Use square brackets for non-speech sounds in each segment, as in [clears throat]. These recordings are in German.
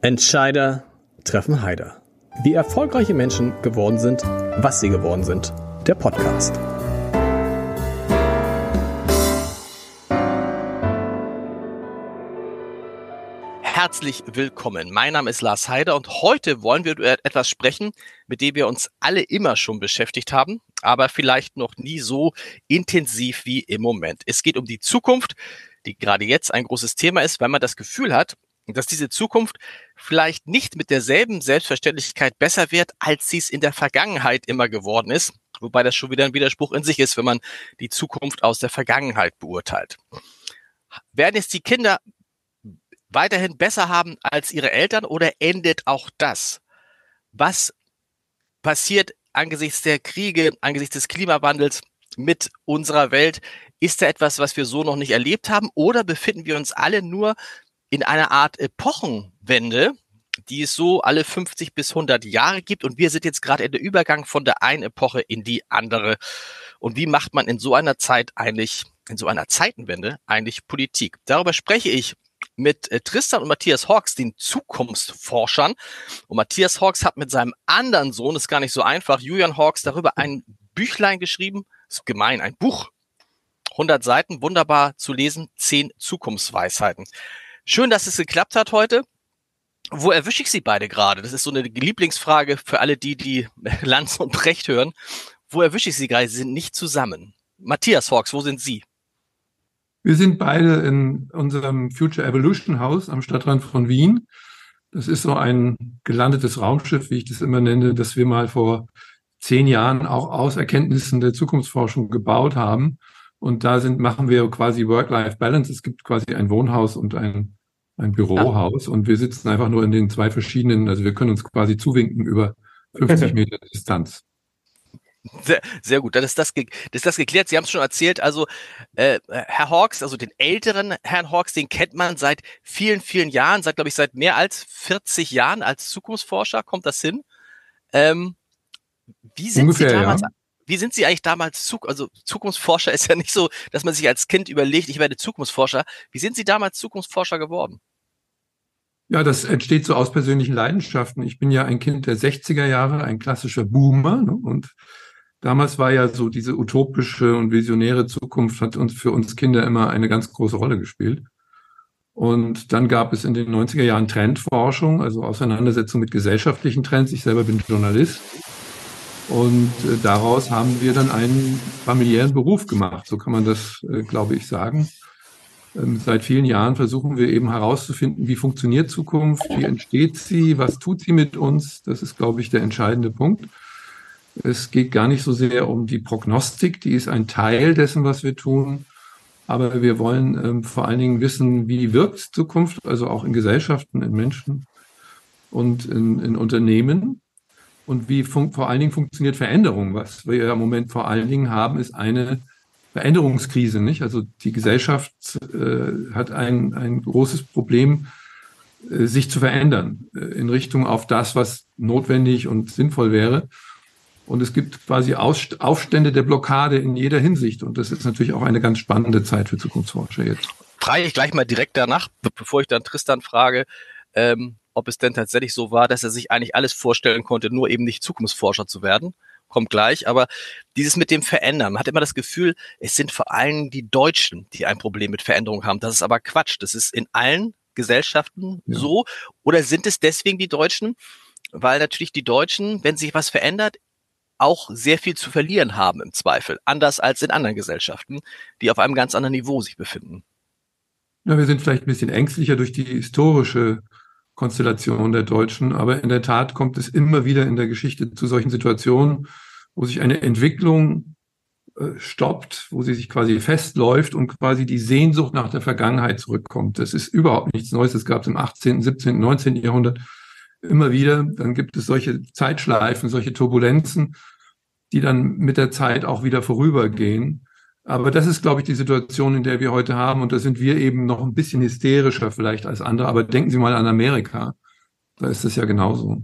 Entscheider treffen Heider. Wie erfolgreiche Menschen geworden sind, was sie geworden sind. Der Podcast. Herzlich willkommen. Mein Name ist Lars Heider und heute wollen wir über etwas sprechen, mit dem wir uns alle immer schon beschäftigt haben, aber vielleicht noch nie so intensiv wie im Moment. Es geht um die Zukunft, die gerade jetzt ein großes Thema ist, weil man das Gefühl hat, dass diese Zukunft vielleicht nicht mit derselben Selbstverständlichkeit besser wird, als sie es in der Vergangenheit immer geworden ist. Wobei das schon wieder ein Widerspruch in sich ist, wenn man die Zukunft aus der Vergangenheit beurteilt. Werden jetzt die Kinder weiterhin besser haben als ihre Eltern oder endet auch das? Was passiert angesichts der Kriege, angesichts des Klimawandels mit unserer Welt? Ist da etwas, was wir so noch nicht erlebt haben oder befinden wir uns alle nur in einer Art Epochenwende, die es so alle 50 bis 100 Jahre gibt. Und wir sind jetzt gerade in der Übergang von der einen Epoche in die andere. Und wie macht man in so einer Zeit eigentlich, in so einer Zeitenwende eigentlich Politik? Darüber spreche ich mit äh, Tristan und Matthias Hawks, den Zukunftsforschern. Und Matthias Hawks hat mit seinem anderen Sohn, ist gar nicht so einfach, Julian Hawks, darüber ein Büchlein geschrieben. Ist gemein, ein Buch. 100 Seiten, wunderbar zu lesen, 10 Zukunftsweisheiten. Schön, dass es geklappt hat heute. Wo erwische ich Sie beide gerade? Das ist so eine Lieblingsfrage für alle die, die [laughs] Lanz und Brecht hören. Wo erwische ich Sie gerade? Sie sind nicht zusammen. Matthias Hawks, wo sind Sie? Wir sind beide in unserem Future Evolution Haus am Stadtrand von Wien. Das ist so ein gelandetes Raumschiff, wie ich das immer nenne, das wir mal vor zehn Jahren auch aus Erkenntnissen der Zukunftsforschung gebaut haben. Und da sind, machen wir quasi Work-Life-Balance. Es gibt quasi ein Wohnhaus und ein ein Bürohaus ja. und wir sitzen einfach nur in den zwei verschiedenen, also wir können uns quasi zuwinken über 50 [laughs] Meter Distanz. Sehr, sehr gut, dann ist das, das ist das geklärt. Sie haben es schon erzählt, also äh, Herr Hawks, also den älteren Herrn Hawks, den kennt man seit vielen, vielen Jahren, seit, glaube ich, seit mehr als 40 Jahren als Zukunftsforscher, kommt das hin? Ähm, wie sind Ungefähr, Sie damals, ja. Wie sind Sie eigentlich damals, Zug, also Zukunftsforscher [laughs] ist ja nicht so, dass man sich als Kind überlegt, ich werde Zukunftsforscher. Wie sind Sie damals Zukunftsforscher geworden? Ja, das entsteht so aus persönlichen Leidenschaften. Ich bin ja ein Kind der 60er Jahre, ein klassischer Boomer. Ne? Und damals war ja so diese utopische und visionäre Zukunft hat uns für uns Kinder immer eine ganz große Rolle gespielt. Und dann gab es in den 90er Jahren Trendforschung, also Auseinandersetzung mit gesellschaftlichen Trends. Ich selber bin Journalist. Und äh, daraus haben wir dann einen familiären Beruf gemacht. So kann man das, äh, glaube ich, sagen. Ähm, seit vielen Jahren versuchen wir eben herauszufinden, wie funktioniert Zukunft, wie entsteht sie, was tut sie mit uns. Das ist, glaube ich, der entscheidende Punkt. Es geht gar nicht so sehr um die Prognostik, die ist ein Teil dessen, was wir tun. Aber wir wollen ähm, vor allen Dingen wissen, wie wirkt Zukunft, also auch in Gesellschaften, in Menschen und in, in Unternehmen. Und wie vor allen Dingen funktioniert Veränderung. Was wir im Moment vor allen Dingen haben, ist eine Veränderungskrise, nicht? Also die Gesellschaft äh, hat ein, ein großes Problem, äh, sich zu verändern äh, in Richtung auf das, was notwendig und sinnvoll wäre. Und es gibt quasi Aufstände der Blockade in jeder Hinsicht. Und das ist natürlich auch eine ganz spannende Zeit für Zukunftsforscher jetzt. Frage ich gleich mal direkt danach, bevor ich dann Tristan frage, ähm, ob es denn tatsächlich so war, dass er sich eigentlich alles vorstellen konnte, nur eben nicht Zukunftsforscher zu werden kommt gleich, aber dieses mit dem Verändern, man hat immer das Gefühl, es sind vor allem die Deutschen, die ein Problem mit Veränderung haben. Das ist aber Quatsch. Das ist in allen Gesellschaften ja. so. Oder sind es deswegen die Deutschen? Weil natürlich die Deutschen, wenn sich was verändert, auch sehr viel zu verlieren haben im Zweifel. Anders als in anderen Gesellschaften, die auf einem ganz anderen Niveau sich befinden. Ja, wir sind vielleicht ein bisschen ängstlicher durch die historische Konstellation der Deutschen. Aber in der Tat kommt es immer wieder in der Geschichte zu solchen Situationen, wo sich eine Entwicklung äh, stoppt, wo sie sich quasi festläuft und quasi die Sehnsucht nach der Vergangenheit zurückkommt. Das ist überhaupt nichts Neues. Das gab es im 18., 17., 19. Jahrhundert immer wieder. Dann gibt es solche Zeitschleifen, solche Turbulenzen, die dann mit der Zeit auch wieder vorübergehen. Aber das ist, glaube ich, die Situation, in der wir heute haben. Und da sind wir eben noch ein bisschen hysterischer vielleicht als andere. Aber denken Sie mal an Amerika. Da ist es ja genauso.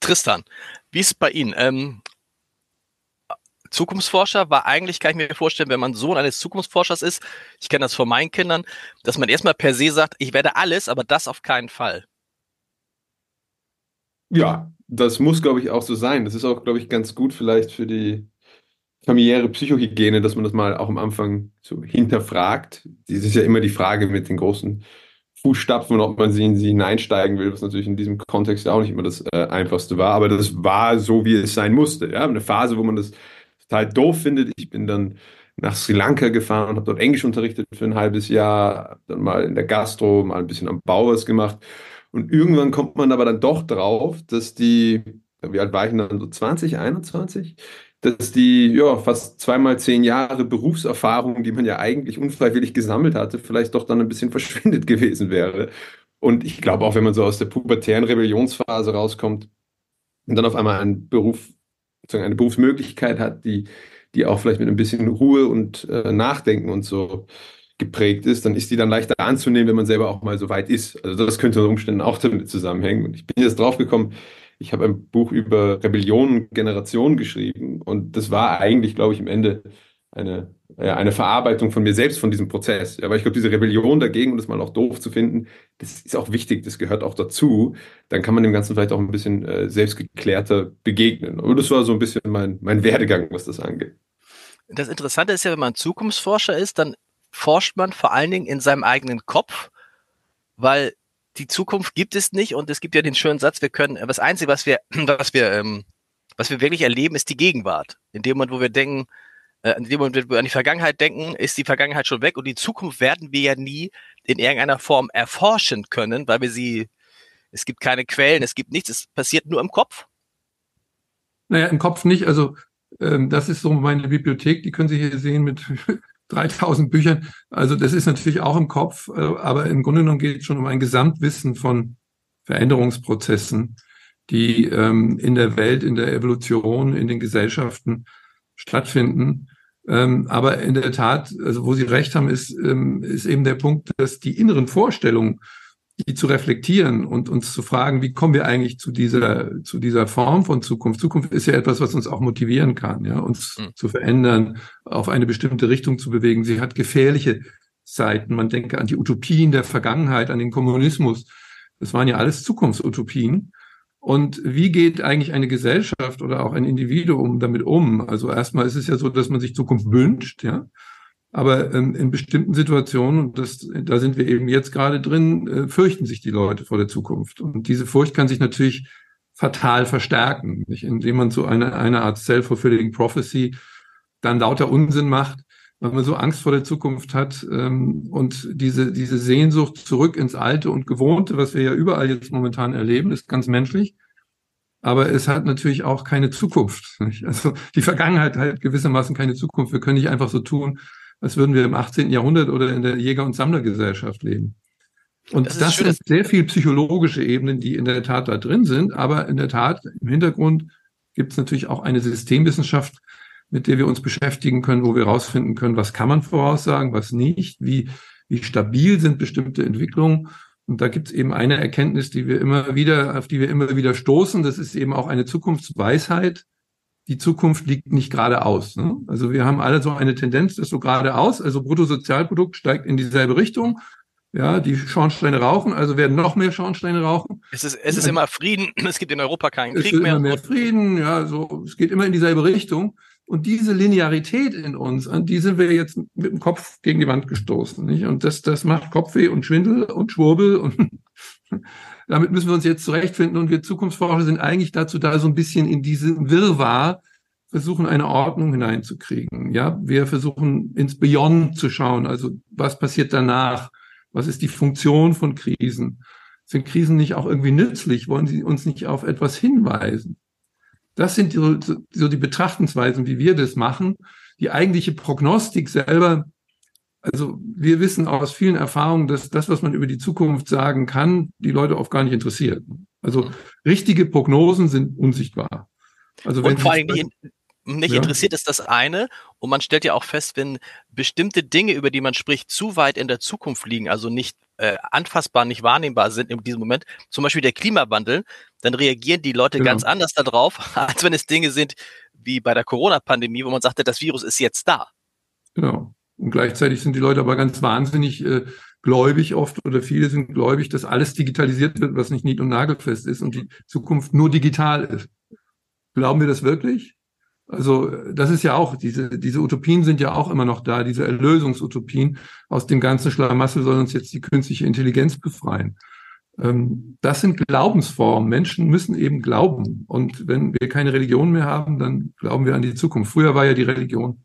Tristan, wie ist es bei Ihnen? Ähm, Zukunftsforscher war eigentlich, kann ich mir vorstellen, wenn man Sohn eines Zukunftsforschers ist, ich kenne das von meinen Kindern, dass man erstmal per se sagt, ich werde alles, aber das auf keinen Fall. Ja, das muss, glaube ich, auch so sein. Das ist auch, glaube ich, ganz gut vielleicht für die familiäre Psychohygiene, dass man das mal auch am Anfang so hinterfragt. Das ist ja immer die Frage mit den großen Fußstapfen, ob man sie in sie hineinsteigen will, was natürlich in diesem Kontext auch nicht immer das äh, Einfachste war. Aber das war so, wie es sein musste. Ja? Eine Phase, wo man das total doof findet. Ich bin dann nach Sri Lanka gefahren und habe dort Englisch unterrichtet für ein halbes Jahr, dann mal in der Gastro, mal ein bisschen am Bau was gemacht. Und irgendwann kommt man aber dann doch drauf, dass die, wie alt war ich dann, so 20, 21? Dass die, ja, fast zweimal zehn Jahre Berufserfahrung, die man ja eigentlich unfreiwillig gesammelt hatte, vielleicht doch dann ein bisschen [laughs] verschwindet gewesen wäre. Und ich glaube auch, wenn man so aus der pubertären Rebellionsphase rauskommt und dann auf einmal einen Beruf, eine Berufsmöglichkeit hat, die, die auch vielleicht mit ein bisschen Ruhe und äh, Nachdenken und so geprägt ist, dann ist die dann leichter anzunehmen, wenn man selber auch mal so weit ist. Also das könnte unter Umständen auch damit zusammenhängen. Und ich bin jetzt draufgekommen, ich habe ein Buch über Rebellion und Generation geschrieben und das war eigentlich, glaube ich, im Ende eine, ja, eine Verarbeitung von mir selbst, von diesem Prozess. Ja, weil ich glaube, diese Rebellion dagegen, um das mal auch doof zu finden, das ist auch wichtig, das gehört auch dazu. Dann kann man dem Ganzen vielleicht auch ein bisschen äh, selbstgeklärter begegnen. Und das war so ein bisschen mein, mein Werdegang, was das angeht. Das Interessante ist ja, wenn man Zukunftsforscher ist, dann forscht man vor allen Dingen in seinem eigenen Kopf, weil die Zukunft gibt es nicht und es gibt ja den schönen Satz, wir können, das Einzige, was wir, [clears throat] was wir, ähm, was wir wirklich erleben, ist die Gegenwart. In dem Moment, wo wir denken, äh, in dem Moment, wo wir an die Vergangenheit denken, ist die Vergangenheit schon weg und die Zukunft werden wir ja nie in irgendeiner Form erforschen können, weil wir sie, es gibt keine Quellen, es gibt nichts, es passiert nur im Kopf. Naja, im Kopf nicht. Also ähm, das ist so meine Bibliothek, die können Sie hier sehen mit 3000 Büchern. Also das ist natürlich auch im Kopf, äh, aber im Grunde genommen geht es schon um ein Gesamtwissen von Veränderungsprozessen, die ähm, in der Welt, in der Evolution, in den Gesellschaften stattfinden. Ähm, aber in der Tat, also wo Sie recht haben, ist, ähm, ist eben der Punkt, dass die inneren Vorstellungen die zu reflektieren und uns zu fragen, wie kommen wir eigentlich zu dieser, zu dieser Form von Zukunft? Zukunft ist ja etwas, was uns auch motivieren kann, ja, uns mhm. zu verändern, auf eine bestimmte Richtung zu bewegen. Sie hat gefährliche Seiten. Man denke an die Utopien der Vergangenheit, an den Kommunismus. Das waren ja alles Zukunftsutopien. Und wie geht eigentlich eine Gesellschaft oder auch ein Individuum damit um? Also erstmal ist es ja so, dass man sich Zukunft wünscht, ja. Aber ähm, in bestimmten Situationen, und das, da sind wir eben jetzt gerade drin, äh, fürchten sich die Leute vor der Zukunft. Und diese Furcht kann sich natürlich fatal verstärken, nicht? indem man so eine, eine Art self-fulfilling prophecy dann lauter Unsinn macht, weil man so Angst vor der Zukunft hat ähm, und diese, diese Sehnsucht zurück ins Alte und Gewohnte, was wir ja überall jetzt momentan erleben, ist ganz menschlich. Aber es hat natürlich auch keine Zukunft. Nicht? Also die Vergangenheit hat gewissermaßen keine Zukunft. Wir können nicht einfach so tun, als würden wir im 18. Jahrhundert oder in der Jäger- und Sammlergesellschaft leben. Und das, das sind sehr viel psychologische Ebenen, die in der Tat da drin sind. Aber in der Tat, im Hintergrund gibt es natürlich auch eine Systemwissenschaft, mit der wir uns beschäftigen können, wo wir herausfinden können, was kann man voraussagen, was nicht, wie, wie stabil sind bestimmte Entwicklungen. Und da gibt es eben eine Erkenntnis, die wir immer wieder, auf die wir immer wieder stoßen. Das ist eben auch eine Zukunftsweisheit, die Zukunft liegt nicht geradeaus. Ne? Also wir haben alle so eine Tendenz, das so geradeaus, also Bruttosozialprodukt steigt in dieselbe Richtung. Ja, die Schornsteine rauchen, also werden noch mehr Schornsteine rauchen. Es ist, es ist immer Frieden, [clears throat] es gibt in Europa keinen Krieg es mehr. Immer mehr Frieden, ja, so, es geht immer in dieselbe Richtung. Und diese Linearität in uns, an die sind wir jetzt mit dem Kopf gegen die Wand gestoßen. Nicht? Und das, das macht Kopfweh und Schwindel und Schwurbel und [laughs] damit müssen wir uns jetzt zurechtfinden und wir Zukunftsforscher sind eigentlich dazu da, so ein bisschen in diese Wirrwarr versuchen, eine Ordnung hineinzukriegen. Ja, wir versuchen ins Beyond zu schauen. Also was passiert danach? Was ist die Funktion von Krisen? Sind Krisen nicht auch irgendwie nützlich? Wollen sie uns nicht auf etwas hinweisen? Das sind so, so die Betrachtungsweisen, wie wir das machen. Die eigentliche Prognostik selber also wir wissen aus vielen Erfahrungen, dass das, was man über die Zukunft sagen kann, die Leute oft gar nicht interessiert. Also richtige Prognosen sind unsichtbar. Also wenn und vor allem nicht, nicht ja. interessiert ist das eine. Und man stellt ja auch fest, wenn bestimmte Dinge, über die man spricht, zu weit in der Zukunft liegen, also nicht äh, anfassbar, nicht wahrnehmbar sind in diesem Moment, zum Beispiel der Klimawandel, dann reagieren die Leute genau. ganz anders darauf, [laughs] als wenn es Dinge sind wie bei der Corona-Pandemie, wo man sagte, das Virus ist jetzt da. Genau. Und gleichzeitig sind die Leute aber ganz wahnsinnig, äh, gläubig oft oder viele sind gläubig, dass alles digitalisiert wird, was nicht nied- und nagelfest ist und die Zukunft nur digital ist. Glauben wir das wirklich? Also das ist ja auch, diese, diese Utopien sind ja auch immer noch da, diese Erlösungsutopien. Aus dem ganzen Schlamassel soll uns jetzt die künstliche Intelligenz befreien. Ähm, das sind Glaubensformen. Menschen müssen eben glauben. Und wenn wir keine Religion mehr haben, dann glauben wir an die Zukunft. Früher war ja die Religion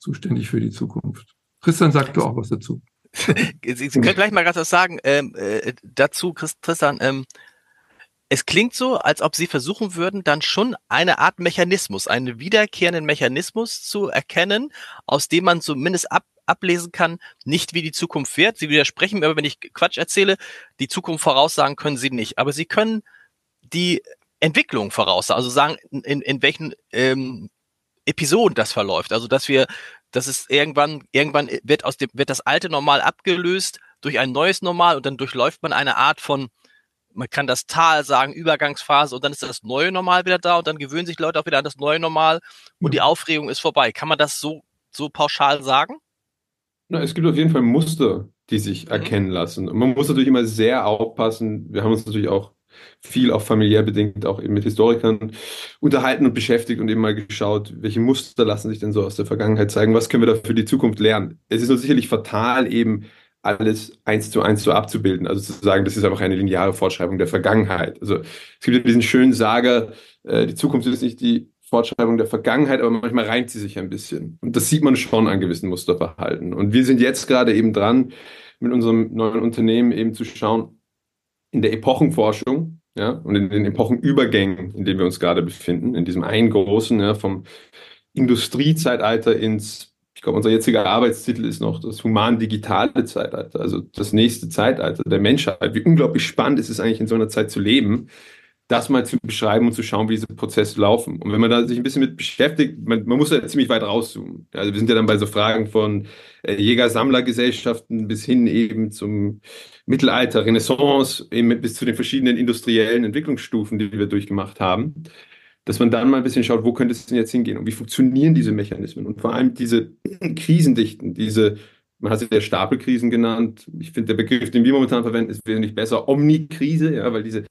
zuständig für die Zukunft. Christian doch auch was dazu. [laughs] Sie, können gleich mal ganz was sagen ähm, äh, dazu, Tristan. Ähm, es klingt so, als ob Sie versuchen würden, dann schon eine Art Mechanismus, einen wiederkehrenden Mechanismus zu erkennen, aus dem man zumindest ab, ablesen kann, nicht wie die Zukunft wird. Sie widersprechen mir, aber wenn ich Quatsch erzähle, die Zukunft voraussagen können Sie nicht. Aber Sie können die Entwicklung voraussagen, also sagen, in, in welchen ähm, Episoden das verläuft. Also dass wir, dass es irgendwann, irgendwann wird aus dem, wird das alte Normal abgelöst durch ein neues Normal und dann durchläuft man eine Art von man kann das Tal sagen, Übergangsphase und dann ist das neue Normal wieder da und dann gewöhnen sich Leute auch wieder an das neue Normal und die Aufregung ist vorbei. Kann man das so, so pauschal sagen? Na, es gibt auf jeden Fall Muster, die sich mhm. erkennen lassen. Und man muss natürlich immer sehr aufpassen. Wir haben uns natürlich auch viel auch familiär bedingt auch eben mit Historikern unterhalten und beschäftigt und eben mal geschaut, welche Muster lassen sich denn so aus der Vergangenheit zeigen, was können wir da für die Zukunft lernen. Es ist nur sicherlich fatal eben alles eins zu eins so abzubilden. Also zu sagen, das ist einfach eine lineare Fortschreibung der Vergangenheit. Also es gibt ja diesen schönen Sager, äh, die Zukunft ist nicht die Fortschreibung der Vergangenheit, aber manchmal reimt sie sich ein bisschen. Und das sieht man schon an gewissen Musterverhalten. Und wir sind jetzt gerade eben dran, mit unserem neuen Unternehmen eben zu schauen, in der Epochenforschung, ja, und in den Epochenübergängen, in denen wir uns gerade befinden, in diesem einen großen, ja, vom Industriezeitalter ins ich glaube, unser jetziger Arbeitstitel ist noch das human-digitale Zeitalter, also das nächste Zeitalter der Menschheit. Wie unglaublich spannend ist es eigentlich, in so einer Zeit zu leben, das mal zu beschreiben und zu schauen, wie diese Prozesse laufen. Und wenn man da sich ein bisschen mit beschäftigt, man, man muss ja ziemlich weit rauszoomen. Also wir sind ja dann bei so Fragen von äh, Jäger-Sammler-Gesellschaften bis hin eben zum Mittelalter, Renaissance, eben bis zu den verschiedenen industriellen Entwicklungsstufen, die wir durchgemacht haben dass man dann mal ein bisschen schaut, wo könnte es denn jetzt hingehen und wie funktionieren diese Mechanismen und vor allem diese [clears throat] Krisendichten, diese, man hat sie ja Stapelkrisen genannt. Ich finde, der Begriff, den wir momentan verwenden, ist wesentlich besser. Omnikrise, ja, weil diese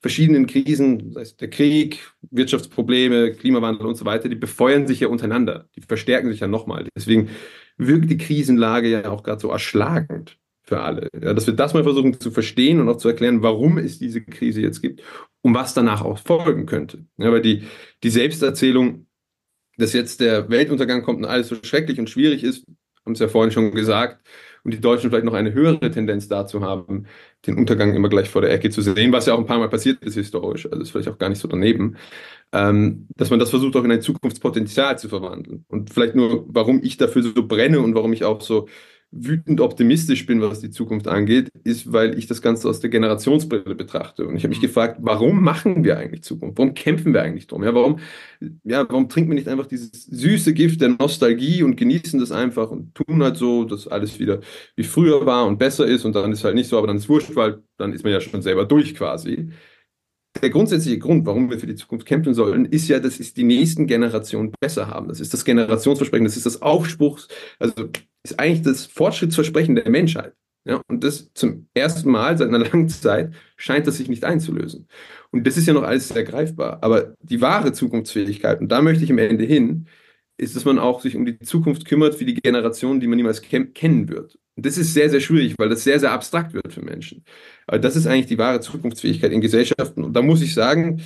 verschiedenen Krisen, sei es der Krieg, Wirtschaftsprobleme, Klimawandel und so weiter, die befeuern sich ja untereinander. Die verstärken sich ja nochmal. Deswegen wirkt die Krisenlage ja auch gerade so erschlagend für alle. Ja, dass wir das mal versuchen zu verstehen und auch zu erklären, warum es diese Krise jetzt gibt und was danach auch folgen könnte. Ja, weil die, die Selbsterzählung, dass jetzt der Weltuntergang kommt und alles so schrecklich und schwierig ist, haben es ja vorhin schon gesagt, und die Deutschen vielleicht noch eine höhere Tendenz dazu haben, den Untergang immer gleich vor der Ecke zu sehen, was ja auch ein paar Mal passiert ist historisch, also ist vielleicht auch gar nicht so daneben, ähm, dass man das versucht auch in ein Zukunftspotenzial zu verwandeln. Und vielleicht nur, warum ich dafür so brenne und warum ich auch so wütend optimistisch bin, was die Zukunft angeht, ist, weil ich das Ganze aus der Generationsbrille betrachte. Und ich habe mich mhm. gefragt, warum machen wir eigentlich Zukunft? Warum kämpfen wir eigentlich drum? Ja, warum, ja, warum trinken wir nicht einfach dieses süße Gift der Nostalgie und genießen das einfach und tun halt so, dass alles wieder wie früher war und besser ist und dann ist halt nicht so, aber dann ist wurscht, weil dann ist man ja schon selber durch quasi der grundsätzliche Grund, warum wir für die Zukunft kämpfen sollen, ist ja, dass es die nächsten Generationen besser haben. Das ist das Generationsversprechen, das ist das Aufspruchs, also ist eigentlich das Fortschrittsversprechen der Menschheit. Ja, und das zum ersten Mal seit einer [laughs] langen Zeit scheint das sich nicht einzulösen. Und das ist ja noch alles sehr greifbar. Aber die wahre Zukunftsfähigkeit, und da möchte ich am Ende hin, ist, dass man auch sich um die Zukunft kümmert für die Generationen, die man niemals kennen wird. Und das ist sehr, sehr schwierig, weil das sehr, sehr abstrakt wird für Menschen. Aber das ist eigentlich die wahre Zukunftsfähigkeit in Gesellschaften. Und da muss ich sagen,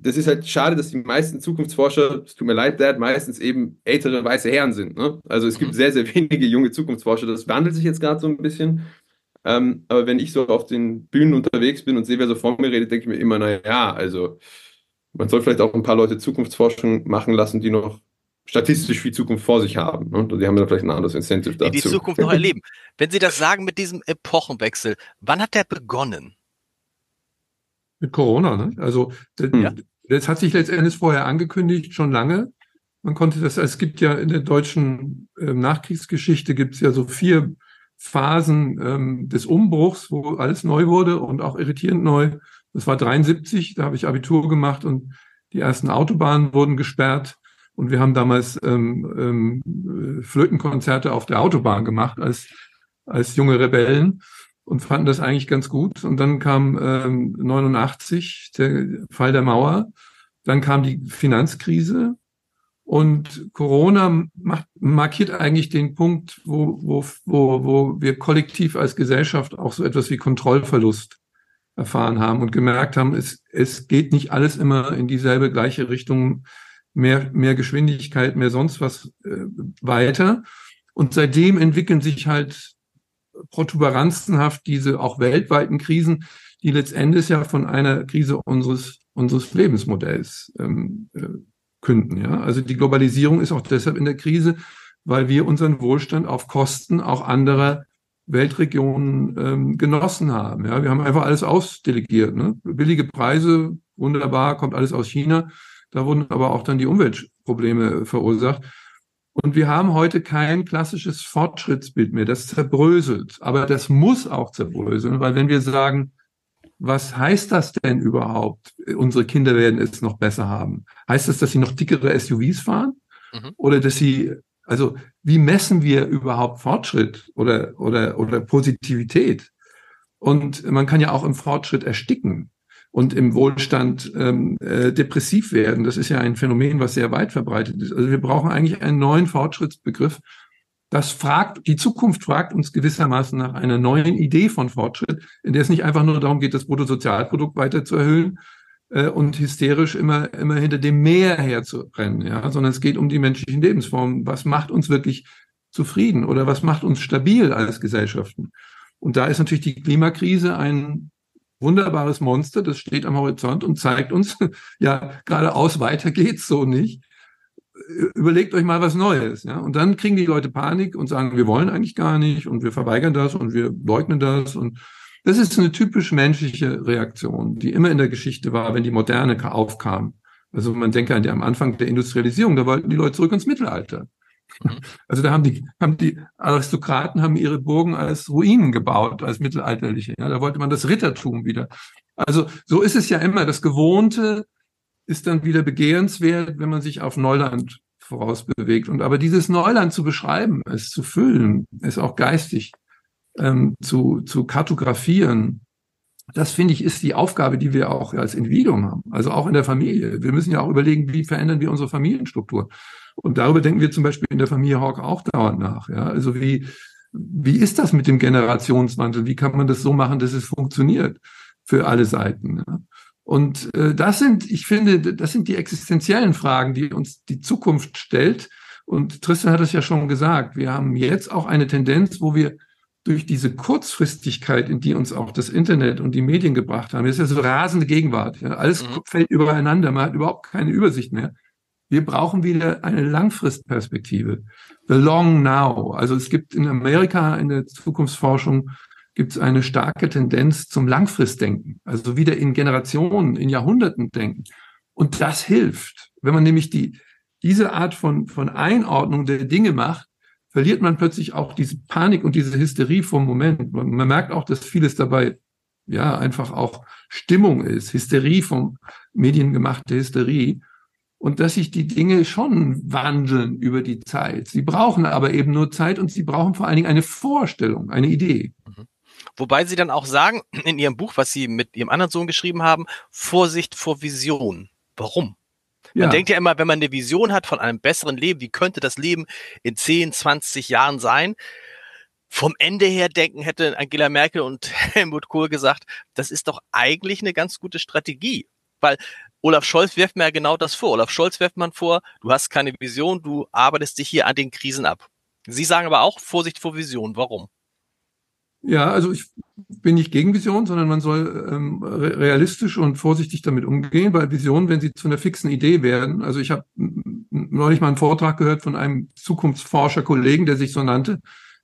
das ist halt schade, dass die meisten Zukunftsforscher, es tut mir leid, Dad, meistens eben ältere weiße Herren sind. Ne? Also es gibt mhm. sehr, sehr wenige junge Zukunftsforscher. Das wandelt sich jetzt gerade so ein bisschen. Ähm, aber wenn ich so auf den Bühnen unterwegs bin und sehe, wer so vor mir redet, denke ich mir immer, naja, also man soll vielleicht auch ein paar Leute Zukunftsforschung machen lassen, die noch statistisch viel Zukunft vor sich haben. Ne? Die haben dann vielleicht ein anderes Incentive dazu. Die die Zukunft noch erleben. Wenn Sie das sagen mit diesem Epochenwechsel, wann hat der begonnen? Mit Corona, ne? Also ja. das hat sich letztendlich vorher angekündigt, schon lange. Man konnte das, es gibt ja in der deutschen äh, Nachkriegsgeschichte gibt es ja so vier Phasen ähm, des Umbruchs, wo alles neu wurde und auch irritierend neu. Das war 73, da habe ich Abitur gemacht und die ersten Autobahnen wurden gesperrt. Und wir haben damals ähm, ähm, Flötenkonzerte auf der Autobahn gemacht, als als junge Rebellen und fanden das eigentlich ganz gut. Und dann kam ähm, 89 der Fall der Mauer, dann kam die Finanzkrise und Corona macht, markiert eigentlich den Punkt, wo, wo, wo, wo wir kollektiv als Gesellschaft auch so etwas wie Kontrollverlust erfahren haben und gemerkt haben, es, es geht nicht alles immer in dieselbe gleiche Richtung, mehr, mehr Geschwindigkeit, mehr sonst was äh, weiter. Und seitdem entwickeln sich halt protuberanzenhaft diese auch weltweiten Krisen, die letztendlich ja von einer Krise unseres, unseres Lebensmodells ähm, äh, künden. Ja? Also die Globalisierung ist auch deshalb in der Krise, weil wir unseren Wohlstand auf Kosten auch anderer Weltregionen ähm, genossen haben. Ja? Wir haben einfach alles ausdelegiert. Ne? Billige Preise, wunderbar, kommt alles aus China. Da wurden aber auch dann die Umweltprobleme verursacht. Und wir haben heute kein klassisches Fortschrittsbild mehr. Das zerbröselt. Aber das muss auch zerbröseln, weil wenn wir sagen, was heißt das denn überhaupt? Unsere Kinder werden es noch besser haben. Heißt das, dass sie noch dickere SUVs fahren? Mhm. Oder dass sie, also wie messen wir überhaupt Fortschritt oder, oder, oder Positivität? Und man kann ja auch im Fortschritt ersticken und im Wohlstand ähm, äh, depressiv werden. Das ist ja ein Phänomen, was sehr weit verbreitet ist. Also wir brauchen eigentlich einen neuen Fortschrittsbegriff, das fragt, die Zukunft fragt uns gewissermaßen nach einer neuen Idee von Fortschritt, in der es nicht einfach nur darum geht, das Bruttosozialprodukt weiter zu erhöhen äh, und hysterisch immer, immer hinter dem Meer herzurennen, ja, sondern es geht um die menschlichen Lebensformen. Was macht uns wirklich zufrieden oder was macht uns stabil als Gesellschaften? Und da ist natürlich die Klimakrise ein wunderbares Monster, das steht am Horizont und zeigt uns, [laughs] ja, geradeaus weiter geht's so nicht überlegt euch mal was Neues. Ja? Und dann kriegen die Leute Panik und sagen, wir wollen eigentlich gar nicht und wir verweigern das und wir leugnen das. Und das ist eine typisch menschliche Reaktion, die immer in der Geschichte war, wenn die Moderne aufkam. Also man denke an die am Anfang der Industrialisierung, da wollten die Leute zurück ins Mittelalter. Mhm. Also da haben die, haben die Aristokraten haben ihre Burgen als Ruinen gebaut, als mittelalterliche. Ja, da wollte man das Rittertum wieder. Also so ist es ja immer. Das Gewohnte ist dann wieder begehrenswert, wenn man sich auf Neuland vorausbewegt. Und aber dieses Neuland zu beschreiben, es zu füllen, es auch geistig ähm, zu, zu kartografieren, das finde ich ist die Aufgabe, die wir auch als Individuum haben. Also auch in der Familie. Wir müssen ja auch überlegen, wie verändern wir unsere Familienstruktur. Und darüber denken wir zum Beispiel in der Familie Hawk auch dauernd nach. Ja, also wie, wie ist das mit dem Generationswandel? Wie kann man das so machen, dass es funktioniert für alle Seiten? Ja? Und äh, das sind, ich finde, das sind die existenziellen Fragen, die uns die Zukunft stellt. Und Tristan hat es ja schon gesagt, wir haben jetzt auch eine Tendenz, wo wir durch diese Kurzfristigkeit, in die uns auch das Internet und die Medien gebracht haben, das ist ja so rasende Gegenwart. Ja, alles mhm. fällt übereinander, man hat überhaupt keine Übersicht mehr. Wir brauchen wieder eine Langfristperspektive. The long now. Also es gibt in Amerika in der Zukunftsforschung gibt es eine starke Tendenz zum Langfristdenken, also wieder in Generationen, in Jahrhunderten denken. Und das hilft. Wenn man nämlich die, diese Art von, von Einordnung der Dinge macht, verliert man plötzlich auch diese Panik und diese Hysterie vom Moment. Man, merkt auch, dass vieles dabei ja einfach auch Stimmung ist, Hysterie vom mediengemachte Hysterie und dass sich die Dinge schon wandeln über die Zeit. Sie brauchen aber eben nur Zeit und sie brauchen vor allen Dingen eine Vorstellung, eine Idee. Mhm. Wobei sie dann auch sagen, in ihrem Buch, was sie mit ihrem anderen Sohn geschrieben haben, Vorsicht vor Vision. Warum? Man ja. denkt ja immer, wenn man eine Vision hat von einem besseren Leben, wie könnte das Leben in 10, 20 Jahren sein? Vom Ende her denken hätte Angela Merkel und [laughs] Helmut Kohl gesagt, das ist doch eigentlich eine ganz gute Strategie. Weil Olaf Scholz wirft mir ja genau das vor. Olaf Scholz wirft man vor, du hast keine Vision, du arbeitest dich hier an den Krisen ab. Sie sagen aber auch Vorsicht vor Vision. Warum? Ja, also ich bin nicht gegen Vision, sondern man soll ähm, realistisch und vorsichtig damit umgehen, weil Visionen, wenn sie zu einer fixen Idee werden, also ich habe neulich mal einen Vortrag gehört von einem Zukunftsforscher-Kollegen, der sich so nannte,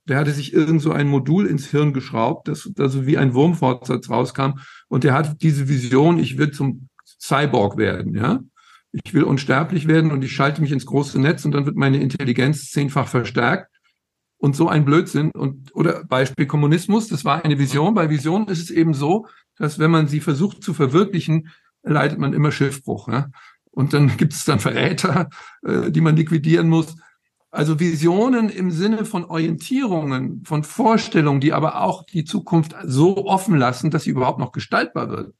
der hatte sich irgend so ein Modul ins Hirn geschraubt, das also wie ein Wurmfortsatz rauskam und der hat diese Vision, ich will zum Cyborg werden, ja. Ich will unsterblich werden und ich schalte mich ins große Netz und dann wird meine Intelligenz zehnfach verstärkt und so ein Blödsinn. Und, oder Beispiel Kommunismus, das war eine Vision. Bei Visionen ist es eben so, dass wenn man sie versucht zu verwirklichen, leidet man immer Schiffbruch. Ja? Und dann [laughs] gibt es dann Verräter, äh, die man liquidieren muss. Also Visionen im Sinne von Orientierungen, von Vorstellungen, die aber auch die Zukunft so offen lassen, dass sie überhaupt noch gestaltbar wird.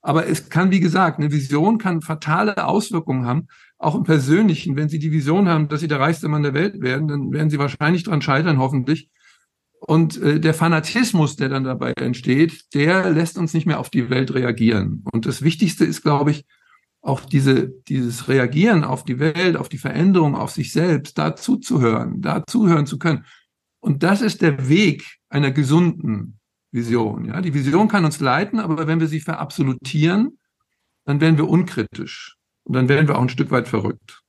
Aber es kann, wie gesagt, eine Vision kann fatale Auswirkungen haben, auch im Persönlichen. Wenn Sie die Vision haben, dass Sie der reichste Mann der Welt werden, dann werden Sie wahrscheinlich dran scheitern, hoffentlich. Und äh, der Fanatismus, der dann dabei entsteht, der lässt uns nicht mehr auf die Welt reagieren. Und das Wichtigste ist, glaube ich, auch diese, dieses Reagieren auf die Welt, auf die Veränderung, auf sich selbst, da zuzuhören, da zuhören zu können. Und das ist der Weg einer gesunden Vision. Ja, die Vision kann uns leiten, aber wenn wir sie verabsolutieren, dann werden wir unkritisch und dann werden wir auch ein Stück weit verrückt.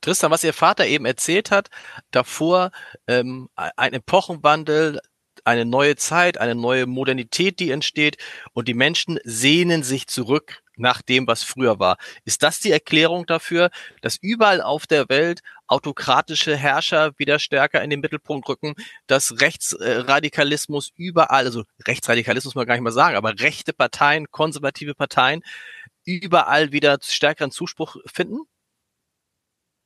Tristan, was Ihr Vater eben erzählt hat, davor ähm, ein Epochenwandel, eine neue Zeit, eine neue Modernität, die entsteht und die Menschen sehnen sich zurück nach dem, was früher war. Ist das die Erklärung dafür, dass überall auf der Welt autokratische Herrscher wieder stärker in den Mittelpunkt rücken, dass Rechtsradikalismus überall, also Rechtsradikalismus muss man gar nicht mal sagen, aber rechte Parteien, konservative Parteien überall wieder stärkeren Zuspruch finden?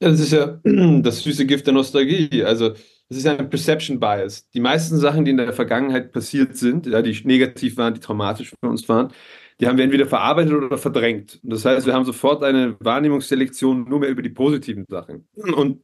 Das ist ja [clears throat] das süße Gift der Nostalgie. Also das ist ja ein Perception Bias. Die meisten Sachen, die in der Vergangenheit passiert sind, ja, die negativ waren, die traumatisch für uns waren, die haben wir entweder verarbeitet oder verdrängt. Und das heißt, wir haben sofort eine Wahrnehmungsselektion nur mehr über die positiven Sachen. Und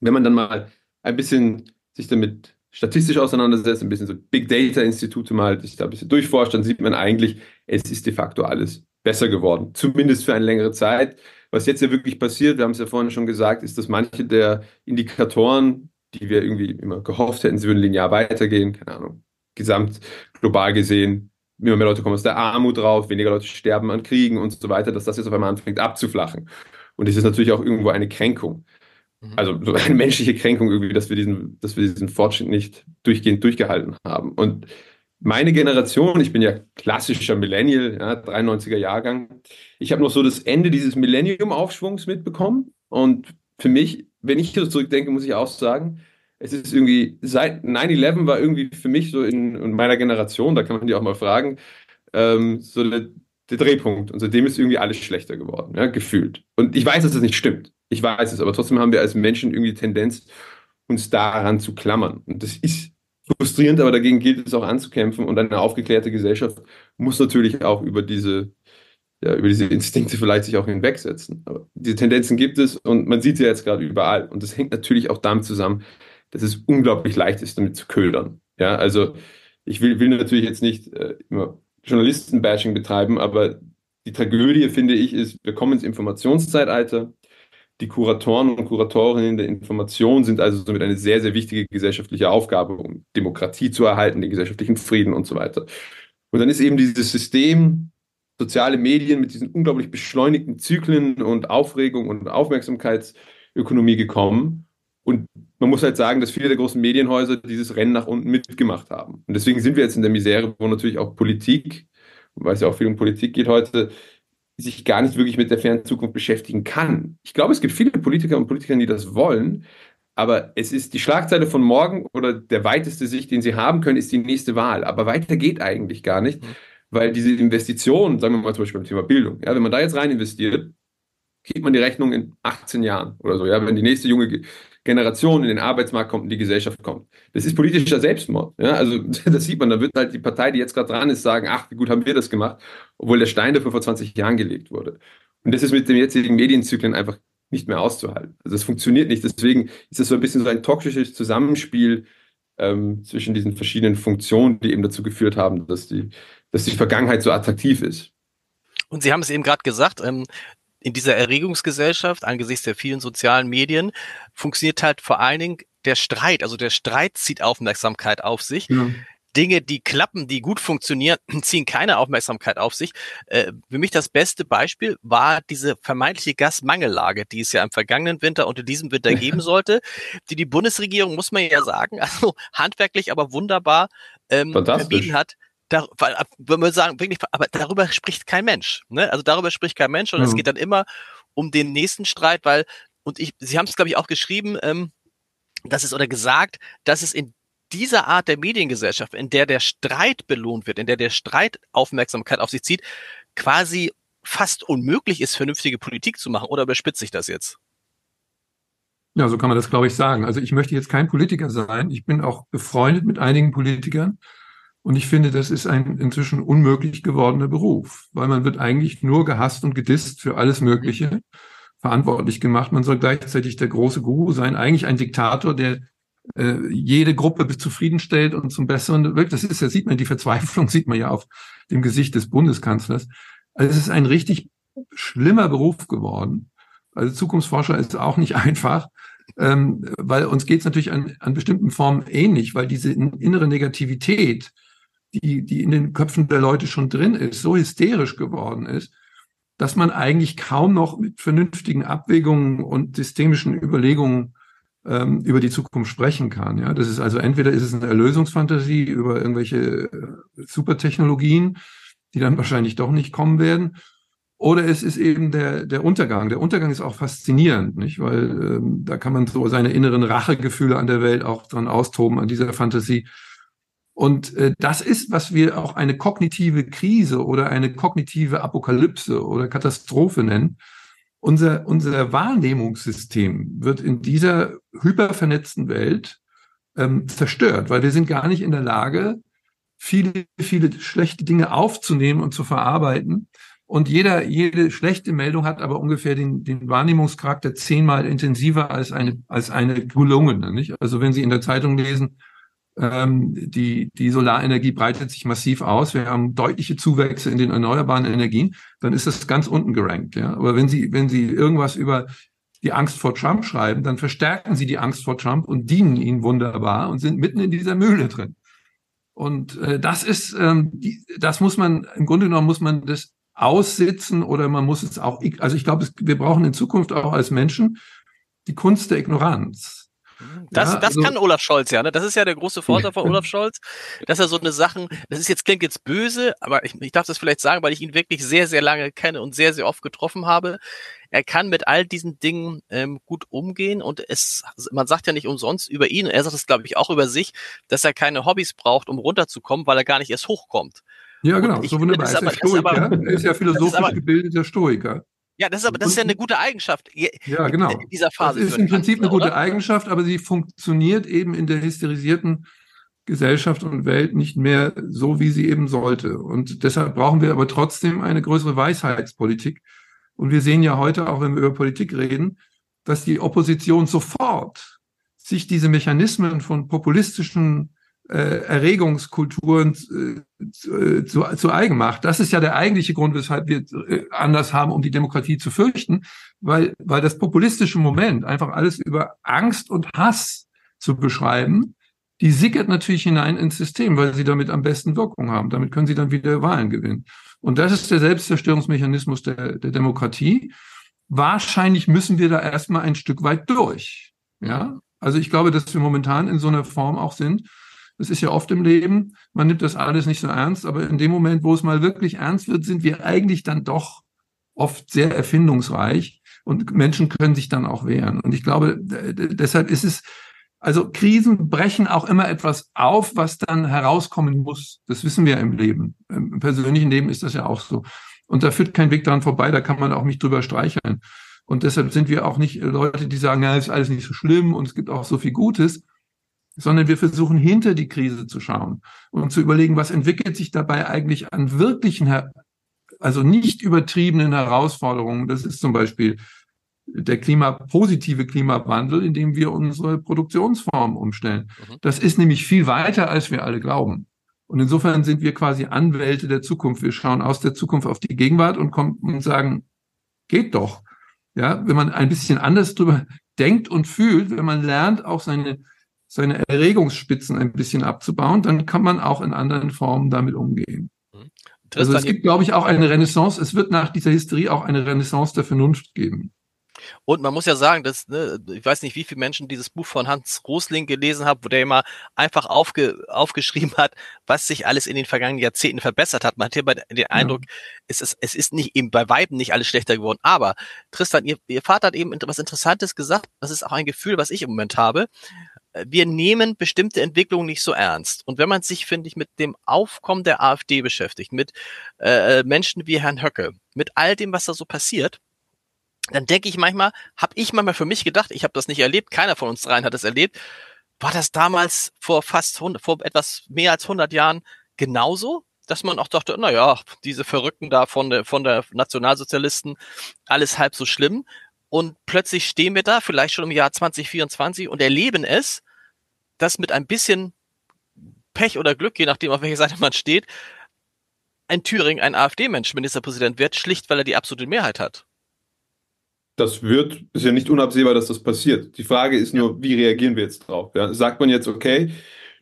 wenn man dann mal ein bisschen sich damit statistisch auseinandersetzt, ein bisschen so Big Data Institute mal sich da ein bisschen durchforscht, dann sieht man eigentlich, es ist de facto alles besser geworden. Zumindest für eine längere Zeit. Was jetzt ja wirklich passiert, wir haben es ja vorhin schon gesagt, ist, dass manche der Indikatoren, die wir irgendwie immer gehofft hätten, sie würden linear weitergehen, keine Ahnung, gesamt global gesehen, immer mehr Leute kommen aus der Armut drauf, weniger Leute sterben an Kriegen und so weiter, dass das jetzt auf einmal anfängt abzuflachen. Und das ist natürlich auch irgendwo eine Kränkung. Mhm. Also so eine [laughs] menschliche Kränkung irgendwie, dass wir diesen, dass wir diesen Fortschritt nicht durchgehend durchgehalten haben. Und meine Generation, ich bin ja klassischer Millennial, ja, 93er Jahrgang, ich habe noch so das Ende dieses Millennium-Aufschwungs mitbekommen. Und für mich, wenn ich so zurückdenke, muss ich auch sagen, es ist irgendwie, seit 9-11 war irgendwie für mich so in, in, meiner Generation, da kann man die auch mal fragen, ähm, so der, der, Drehpunkt. Und seitdem ist irgendwie alles schlechter geworden, ja, gefühlt. Und ich weiß, dass das nicht stimmt. Ich weiß es, aber trotzdem haben wir als Menschen irgendwie Tendenz, uns daran zu klammern. Und das ist frustrierend, aber dagegen gilt es auch anzukämpfen. Und eine aufgeklärte Gesellschaft muss natürlich auch über diese, ja, über diese Instinkte vielleicht sich auch hinwegsetzen. Aber diese Tendenzen gibt es und man sieht sie jetzt gerade überall. Und das hängt natürlich auch damit zusammen, dass es unglaublich leicht ist, damit zu ködern. Ja, also ich will, will natürlich jetzt nicht äh, immer Journalisten-Bashing betreiben, aber die Tragödie, finde ich, ist, wir kommen ins Informationszeitalter. Die Kuratoren und Kuratorinnen der Information sind also somit eine sehr, sehr wichtige gesellschaftliche Aufgabe, um Demokratie zu erhalten, den gesellschaftlichen Frieden und so weiter. Und dann ist eben dieses System, soziale Medien mit diesen unglaublich beschleunigten Zyklen und Aufregung und Aufmerksamkeitsökonomie gekommen. Und man muss halt sagen, dass viele der großen Medienhäuser dieses Rennen nach unten mitgemacht haben. Und deswegen sind wir jetzt in der Misere, wo natürlich auch Politik, weil es ja auch viel um Politik geht heute, sich gar nicht wirklich mit der fernen Zukunft beschäftigen kann. Ich glaube, es gibt viele Politiker und Politikerinnen, die das wollen, aber es ist die Schlagzeile von morgen oder der weiteste Sicht, den sie haben können, ist die nächste Wahl. Aber weiter geht eigentlich gar nicht, mhm. weil diese Investitionen, sagen wir mal zum Beispiel beim Thema Bildung, ja, wenn man da jetzt rein investiert, kriegt man die Rechnung in 18 Jahren oder so, ja, wenn die nächste junge Generation in den Arbeitsmarkt kommt und die Gesellschaft kommt. Das ist politischer Selbstmord. Ja? Also [laughs] das sieht man, da wird halt die Partei, die jetzt gerade dran ist, sagen, ach, wie gut haben wir das gemacht, obwohl der Stein dafür vor 20 Jahren gelegt wurde. Und das ist mit den jetzigen Medienzyklen einfach nicht mehr auszuhalten. Also das funktioniert nicht. Deswegen ist das so ein bisschen so ein toxisches Zusammenspiel ähm, zwischen diesen verschiedenen Funktionen, die eben dazu geführt haben, dass die, dass die Vergangenheit so attraktiv ist. Und Sie haben es eben gerade gesagt, ähm, in dieser Erregungsgesellschaft angesichts der vielen sozialen Medien funktioniert halt vor allen Dingen der Streit. Also der Streit zieht Aufmerksamkeit auf sich. Ja. Dinge, die klappen, die gut funktionieren, [clears throat] ziehen keine Aufmerksamkeit auf sich. Äh, für mich das beste Beispiel war diese vermeintliche Gasmangellage, die es ja im vergangenen Winter und in diesem Winter geben sollte, die die Bundesregierung, muss man ja sagen, [laughs] also handwerklich aber wunderbar ähm, vermieden hat da, wenn wir sagen, wirklich, aber darüber spricht kein Mensch. Ne? Also darüber spricht kein Mensch und mhm. es geht dann immer um den nächsten Streit, weil, und ich, Sie haben es, glaube ich, auch geschrieben, ähm, dass es oder gesagt, dass es in dieser Art der Mediengesellschaft, in der der Streit belohnt wird, in der der Streit Aufmerksamkeit auf sich zieht, quasi fast unmöglich ist, vernünftige Politik zu machen. Oder überspitze ich das jetzt? Ja, so kann man das, glaube ich, sagen. Also ich möchte jetzt kein Politiker sein. Ich bin auch befreundet mit einigen Politikern. Und ich finde, das ist ein inzwischen unmöglich gewordener Beruf, weil man wird eigentlich nur gehasst und gedisst für alles Mögliche verantwortlich gemacht. Man soll gleichzeitig der große Guru sein, eigentlich ein Diktator, der äh, jede Gruppe zufriedenstellt und zum Besseren wirkt. Das ist, da sieht man die Verzweiflung, [laughs] sieht man ja auf dem Gesicht des Bundeskanzlers. Also es ist ein richtig schlimmer Beruf geworden. Also Zukunftsforscher ist auch nicht [laughs] einfach, ähm, weil uns geht es natürlich an, an bestimmten Formen ähnlich, weil diese innere Negativität, die, die in den Köpfen der Leute schon drin ist, so hysterisch geworden ist, dass man eigentlich kaum noch mit vernünftigen Abwägungen und systemischen Überlegungen ähm, über die Zukunft sprechen kann. Ja, das ist also entweder ist es eine Erlösungsfantasie über irgendwelche äh, Supertechnologien, die dann wahrscheinlich doch nicht kommen werden, oder es ist eben der, der Untergang. Der Untergang ist auch faszinierend, nicht? Weil ähm, da kann man so seine inneren Rachegefühle an der Welt auch dran austoben, an dieser Fantasie. Und äh, das ist, was wir auch eine kognitive Krise oder eine kognitive Apokalypse oder Katastrophe nennen. Unser, unser Wahrnehmungssystem wird in dieser hypervernetzten Welt ähm, zerstört, weil wir sind gar nicht in der Lage, viele, viele schlechte Dinge aufzunehmen und zu verarbeiten. Und jeder, jede schlechte Meldung hat aber ungefähr den, den Wahrnehmungscharakter zehnmal intensiver als eine, als eine gelungene. Nicht? Also wenn Sie in der Zeitung lesen, ähm, die, die Solarenergie breitet sich massiv aus. Wir haben deutliche Zuwächse in den erneuerbaren Energien. Dann ist das ganz unten gerankt. Ja? Aber wenn Sie, wenn Sie irgendwas über die Angst vor Trump schreiben, dann verstärken Sie die Angst vor Trump und dienen ihnen wunderbar und sind mitten in dieser Mühle drin. Und äh, das ist, ähm, die, das muss man, im Grunde genommen muss man das aussitzen oder man muss es auch, also ich glaube, wir brauchen in Zukunft auch als Menschen die Kunst der Ignoranz. Das, ja, das also, kann Olaf Scholz ja, ne? Das ist ja der große Vorteil von [laughs] Olaf Scholz, dass er so eine Sachen, das ist jetzt, klingt jetzt böse, aber ich, ich darf das vielleicht sagen, weil ich ihn wirklich sehr, sehr lange kenne und sehr, sehr oft getroffen habe. Er kann mit all diesen Dingen ähm, gut umgehen und es, man sagt ja nicht umsonst über ihn, er sagt es, glaube ich, auch über sich, dass er keine Hobbys braucht, um runterzukommen, weil er gar nicht erst hochkommt. Ja, genau, so wunderbar. Er ist, aber, Stoiker, aber, er ist ja philosophisch aber, gebildeter Stoiker. Ja, das ist aber das ist ja eine gute Eigenschaft. Ja, genau. In dieser Phase. Das ist im Prinzip eine gute oder? Eigenschaft, aber sie funktioniert eben in der hysterisierten Gesellschaft und Welt nicht mehr so, wie sie eben sollte. Und deshalb brauchen wir aber trotzdem eine größere Weisheitspolitik. Und wir sehen ja heute, auch wenn wir über Politik reden, dass die Opposition sofort sich diese Mechanismen von populistischen Erregungskulturen äh, zu, zu eigen macht. Das ist ja der eigentliche Grund, weshalb wir äh, anders haben, um die Demokratie zu fürchten, weil, weil das populistische Moment, einfach alles über Angst und Hass zu beschreiben, die sickert natürlich hinein ins System, weil sie damit am besten Wirkung haben. Damit können sie dann wieder Wahlen gewinnen. Und das ist der Selbstzerstörungsmechanismus der, der Demokratie. Wahrscheinlich müssen wir da erstmal ein Stück weit durch. Ja, also ich glaube, dass wir momentan in so einer Form auch sind, das ist ja oft im Leben, man nimmt das alles nicht so ernst, aber in dem Moment, wo es mal wirklich ernst wird, sind wir eigentlich dann doch oft sehr erfindungsreich und Menschen können sich dann auch wehren. Und ich glaube, deshalb ist es, also Krisen brechen auch immer etwas auf, was dann herauskommen muss. Das wissen wir im Leben. Im persönlichen Leben ist das ja auch so. Und da führt kein Weg daran vorbei, da kann man auch nicht drüber streicheln. Und deshalb sind wir auch nicht Leute, die sagen, ja, ist alles nicht so schlimm und es gibt auch so viel Gutes, sondern wir versuchen hinter die Krise zu schauen und zu überlegen, was entwickelt sich dabei eigentlich an wirklichen, also nicht übertriebenen Herausforderungen. Das ist zum Beispiel der Klima, positive Klimawandel, indem wir unsere Produktionsform umstellen. Mhm. Das ist nämlich viel weiter, als wir alle glauben. Und insofern sind wir quasi Anwälte der Zukunft. Wir schauen aus der Zukunft auf die Gegenwart und kommen und sagen, geht doch. Ja, wenn man ein bisschen anders drüber denkt und fühlt, wenn man lernt, auch seine seine Erregungsspitzen ein bisschen abzubauen, dann kann man auch in anderen Formen damit umgehen. Mhm. Also es gibt, glaube ich, auch eine Renaissance. Es wird nach dieser Hysterie auch eine Renaissance der Vernunft geben. Und man muss ja sagen, dass, ne, ich weiß nicht, wie viele Menschen dieses Buch von Hans Rosling gelesen haben, wo der immer einfach aufge, aufgeschrieben hat, was sich alles in den vergangenen Jahrzehnten verbessert hat. Man hat hier den Eindruck, ja. es, ist, es ist nicht eben bei Weiben nicht alles schlechter geworden. Aber Tristan, ihr, ihr Vater hat eben was Interessantes gesagt. Das ist auch ein Gefühl, was ich im Moment habe wir nehmen bestimmte Entwicklungen nicht so ernst. Und wenn man sich, finde ich, mit dem Aufkommen der AfD beschäftigt, mit äh, Menschen wie Herrn Höcke, mit all dem, was da so passiert, dann denke ich manchmal, habe ich manchmal für mich gedacht, ich habe das nicht erlebt, keiner von uns dreien hat es erlebt, war das damals vor fast 100, vor etwas mehr als 100 Jahren genauso? Dass man auch dachte, na ja, diese Verrückten da von der, von der Nationalsozialisten, alles halb so schlimm. Und plötzlich stehen wir da, vielleicht schon im Jahr 2024 und erleben es, dass mit ein bisschen Pech oder Glück, je nachdem, auf welcher Seite man steht, ein Thüringen ein AfD-Mensch Ministerpräsident wird, schlicht weil er die absolute Mehrheit hat. Das wird, ist ja nicht unabsehbar, dass das passiert. Die Frage ist nur, wie reagieren wir jetzt drauf? Ja, sagt man jetzt, okay,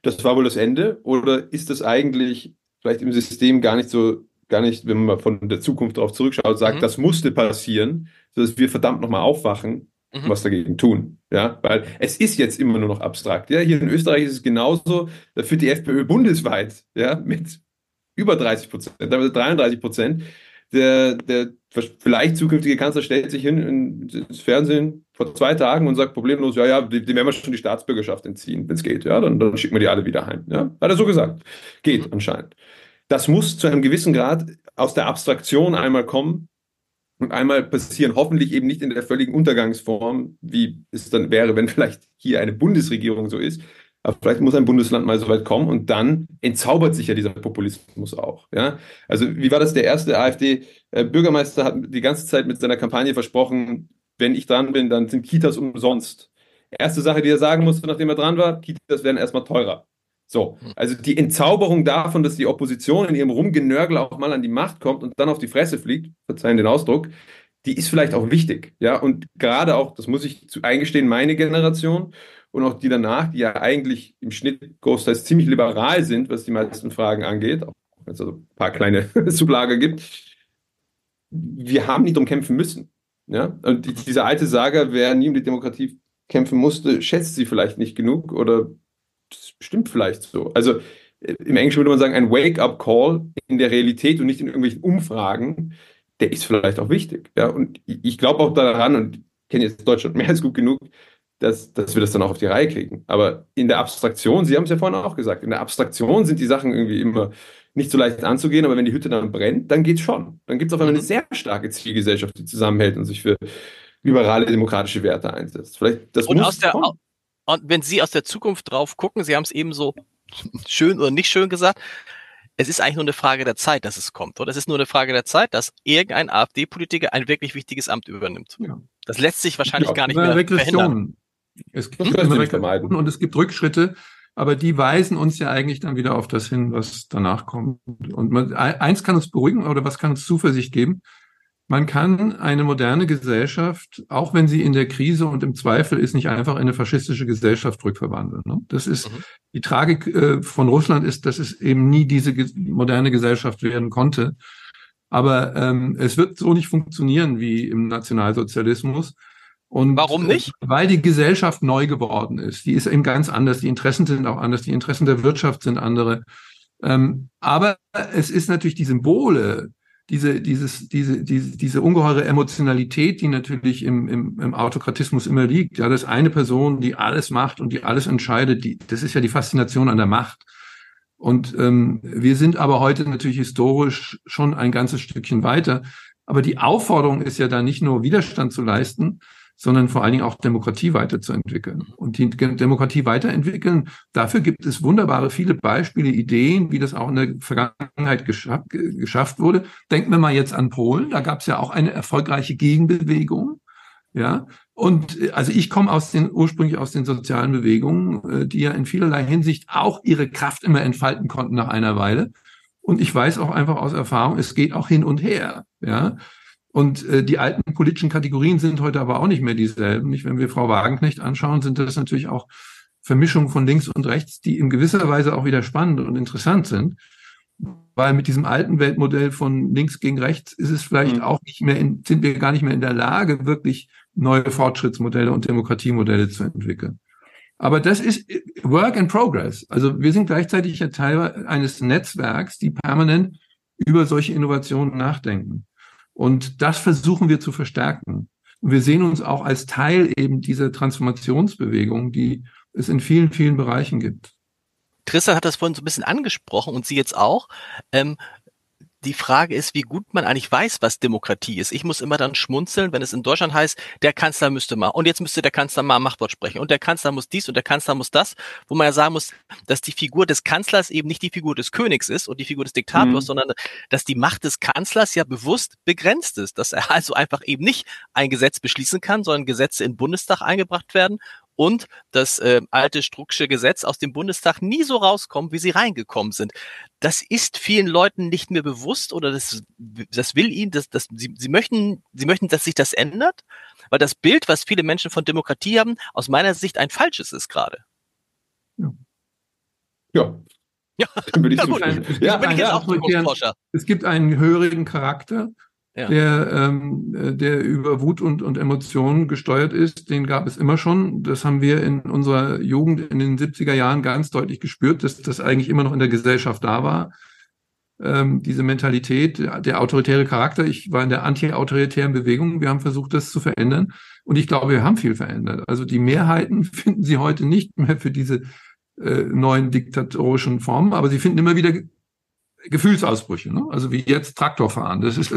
das war wohl das Ende, oder ist das eigentlich vielleicht im System gar nicht so, gar nicht, wenn man von der Zukunft darauf zurückschaut, sagt, mhm. das musste passieren, sodass wir verdammt nochmal aufwachen mhm. was dagegen tun. Ja, weil es ist jetzt immer nur noch abstrakt. Ja, hier in Österreich ist es genauso. Da führt die FPÖ bundesweit, ja, mit über 30 Prozent, damit 33 Prozent. Der, der vielleicht zukünftige Kanzler stellt sich hin ins Fernsehen vor zwei Tagen und sagt problemlos, ja, ja, dem werden wir schon die Staatsbürgerschaft entziehen, wenn es geht. Ja, dann, dann schicken wir die alle wieder heim. Ja, hat er so gesagt. Geht mhm. anscheinend. Das muss zu einem gewissen Grad aus der Abstraktion einmal kommen und einmal passieren, hoffentlich eben nicht in der völligen Untergangsform, wie es dann wäre, wenn vielleicht hier eine Bundesregierung so ist. Aber vielleicht muss ein Bundesland mal so weit kommen und dann entzaubert sich ja dieser Populismus auch. Ja? Also wie war das? Der erste AfD-Bürgermeister hat die ganze Zeit mit seiner Kampagne versprochen, wenn ich dran bin, dann sind Kitas umsonst. Erste Sache, die er sagen musste, nachdem er dran war, Kitas werden erstmal teurer. So, also die Entzauberung davon, dass die Opposition in ihrem Rumgenörgel auch mal an die Macht kommt und dann auf die Fresse fliegt, verzeihen den Ausdruck, die ist vielleicht auch wichtig. Ja, und gerade auch, das muss ich eingestehen, meine Generation und auch die danach, die ja eigentlich im Schnitt großteils ziemlich liberal sind, was die meisten Fragen angeht, auch wenn es also ein paar kleine [laughs] Zulager gibt, wir haben nicht drum kämpfen müssen. Ja, und die, diese alte Sage, wer nie um die Demokratie kämpfen musste, schätzt sie vielleicht nicht genug oder das stimmt vielleicht so. Also äh, im Englischen würde man sagen, ein Wake-up-Call in der Realität und nicht in irgendwelchen Umfragen, der ist vielleicht auch wichtig. Ja, und ich glaube auch daran und kenne jetzt Deutschland mehr als gut genug, dass, dass wir das dann auch auf die Reihe kriegen. Aber in der Abstraktion, Sie haben es ja vorhin auch gesagt, in der Abstraktion sind die Sachen irgendwie immer nicht so leicht anzugehen, aber wenn die Hütte dann brennt, dann geht es schon. Dann gibt es auf einmal eine sehr starke Zielgesellschaft, die zusammenhält und sich für liberale demokratische Werte einsetzt. Vielleicht das und muss aus der, kommen. Und wenn Sie aus der Zukunft drauf gucken, Sie haben es eben so schön oder nicht schön gesagt, es ist eigentlich nur eine Frage der Zeit, dass es kommt, oder? Es ist nur eine Frage der Zeit, dass irgendein AfD-Politiker ein wirklich wichtiges Amt übernimmt. Ja. Das lässt sich wahrscheinlich ja, gar nicht mehr Regression. verhindern. Es gibt hm? Regression und es gibt Rückschritte, aber die weisen uns ja eigentlich dann wieder auf das hin, was danach kommt. Und man, eins kann uns beruhigen oder was kann uns Zuversicht geben? Man kann eine moderne Gesellschaft, auch wenn sie in der Krise und im Zweifel ist, nicht einfach in eine faschistische Gesellschaft rückverwandeln. Ne? Das ist mhm. die Tragik äh, von Russland ist, dass es eben nie diese moderne Gesellschaft werden konnte. Aber ähm, es wird so nicht funktionieren wie im Nationalsozialismus. Und Warum nicht? Weil die Gesellschaft neu geworden ist. Die ist eben ganz anders. Die Interessen sind auch anders. Die Interessen der Wirtschaft sind andere. Ähm, aber es ist natürlich die Symbole, diese, dieses, diese, diese, diese ungeheure Emotionalität, die natürlich im, im, im Autokratismus immer liegt. Ja, das eine Person, die alles macht und die alles entscheidet. Die, das ist ja die Faszination an der Macht. Und ähm, wir sind aber heute natürlich historisch schon ein ganzes Stückchen weiter. Aber die Aufforderung ist ja da nicht nur Widerstand zu leisten, sondern vor allen Dingen auch Demokratie weiterzuentwickeln. Und die Demokratie weiterentwickeln, dafür gibt es wunderbare viele Beispiele, Ideen, wie das auch in der Vergangenheit geschaff, geschafft wurde. Denken wir mal jetzt an Polen, da gab es ja auch eine erfolgreiche Gegenbewegung. Ja, und äh, also ich komme aus den ursprünglich aus den sozialen Bewegungen, äh, die ja in vielerlei Hinsicht auch ihre Kraft immer entfalten konnten nach einer Weile. Und ich weiß auch einfach aus Erfahrung, es geht auch hin und her. Ja, und äh, die alten politischen Kategorien sind heute aber auch nicht mehr dieselben. Nicht? Wenn wir Frau Wagenknecht anschauen, sind das natürlich auch Vermischungen von links und rechts, die in gewisser Weise auch wieder spannend und interessant sind. Weil mit diesem alten Weltmodell von links gegen rechts ist es vielleicht mhm. auch nicht mehr in, sind wir gar nicht mehr in der Lage, wirklich neue Fortschrittsmodelle und Demokratiemodelle zu entwickeln. Aber das ist Work in Progress. Also wir sind gleichzeitig ja Teil eines Netzwerks, die permanent über solche Innovationen nachdenken. Und das versuchen wir zu verstärken. Und wir sehen uns auch als Teil eben dieser Transformationsbewegung, die es in vielen, vielen Bereichen gibt. Tristan hat das vorhin so ein bisschen angesprochen und Sie jetzt auch. Ähm, die Frage ist, wie gut man eigentlich weiß, was Demokratie ist. Ich muss immer dann schmunzeln, wenn es in Deutschland heißt, der Kanzler müsste mal und jetzt müsste der Kanzler mal Machtwort sprechen und der Kanzler muss dies und der Kanzler muss das, wo man ja sagen muss, dass die Figur des Kanzlers eben nicht die Figur des Königs ist und die Figur des Diktators, mhm. sondern dass die Macht des Kanzlers ja bewusst begrenzt ist, dass er [laughs] also einfach eben nicht ein Gesetz beschließen kann, sondern Gesetze in den Bundestag eingebracht werden und das äh, alte Strucksche Gesetz aus dem Bundestag nie so rauskommen, wie sie reingekommen sind. Das ist vielen Leuten nicht mehr bewusst oder das, das will ihnen, das, das, sie, sie, möchten, sie möchten, dass sich das ändert, weil das Bild, was viele Menschen von Demokratie haben, aus meiner Sicht ein falsches ist gerade. Ja. Ja. Ja, würde ich [laughs] ja, gut. Ja, auch Es gibt einen höheren Charakter ja. der, ähm, äh, der über Wut und, und Emotionen gesteuert ist, den gab es immer schon. Das haben wir in unserer Jugend in den 70er Jahren ganz deutlich gespürt, dass das eigentlich immer noch in der Gesellschaft da war. Ähm, diese Mentalität, der autoritäre Charakter. Ich war in der anti-autoritären Bewegung. Wir haben versucht, das zu verändern. Und ich glaube, wir haben viel verändert. Also die Mehrheiten [laughs] finden Sie heute nicht mehr für diese äh, neuen diktatorischen Formen, aber sie finden immer wieder Gefühlsausbrüche, ne? also wie jetzt Traktorfahren. Das ist,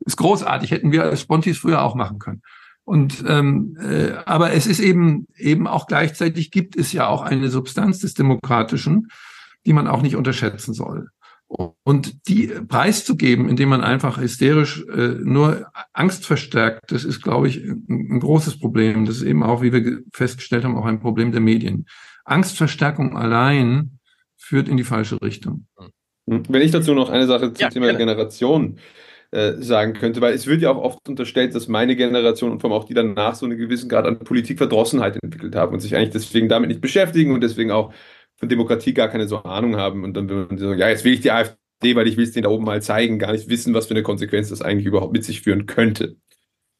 ist großartig, hätten wir als Spontis früher auch machen können. Und ähm, äh, aber es ist eben eben auch gleichzeitig gibt es ja auch eine Substanz des Demokratischen, die man auch nicht unterschätzen soll. Und die preiszugeben, indem man einfach hysterisch äh, nur Angst verstärkt, das ist, glaube ich, ein, ein großes Problem. Das ist eben auch, wie wir festgestellt haben, auch ein Problem der Medien. Angstverstärkung allein führt in die falsche Richtung. Wenn ich dazu noch eine Sache zum ja, Thema gerne. Generation äh, sagen könnte, weil es wird ja auch oft unterstellt, dass meine Generation und vor allem auch die danach so einen gewissen Grad an Politikverdrossenheit entwickelt haben und sich eigentlich deswegen damit nicht beschäftigen und deswegen auch von Demokratie gar keine so Ahnung haben. Und dann will man sagen, ja, jetzt will ich die AfD, weil ich will es denen da oben mal zeigen, gar nicht wissen, was für eine Konsequenz das eigentlich überhaupt mit sich führen könnte.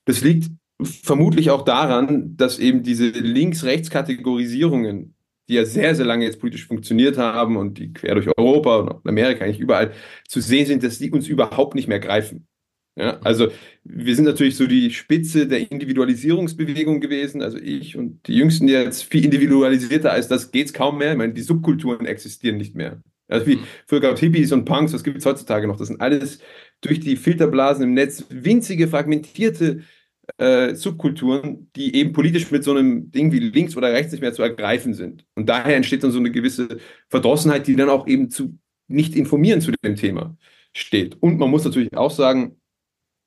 Das liegt vermutlich auch daran, dass eben diese Links-Rechts-Kategorisierungen die ja sehr, sehr lange jetzt politisch funktioniert haben und die quer durch Europa und Amerika eigentlich überall zu sehen sind, dass die uns überhaupt nicht mehr greifen. Ja, also wir sind natürlich so die Spitze der Individualisierungsbewegung gewesen. Also ich und die Jüngsten jetzt viel individualisierter als das geht es kaum mehr. Ich meine, die Subkulturen existieren nicht mehr. Also wie früher gab es Hippies und Punks, was gibt es heutzutage noch? Das sind alles durch die Filterblasen im Netz winzige, fragmentierte äh, Subkulturen, die eben politisch mit so einem Ding wie links oder rechts nicht mehr zu ergreifen sind. Und daher entsteht dann so eine gewisse Verdrossenheit, die dann auch eben zu nicht informieren zu dem Thema steht. Und man muss natürlich auch sagen,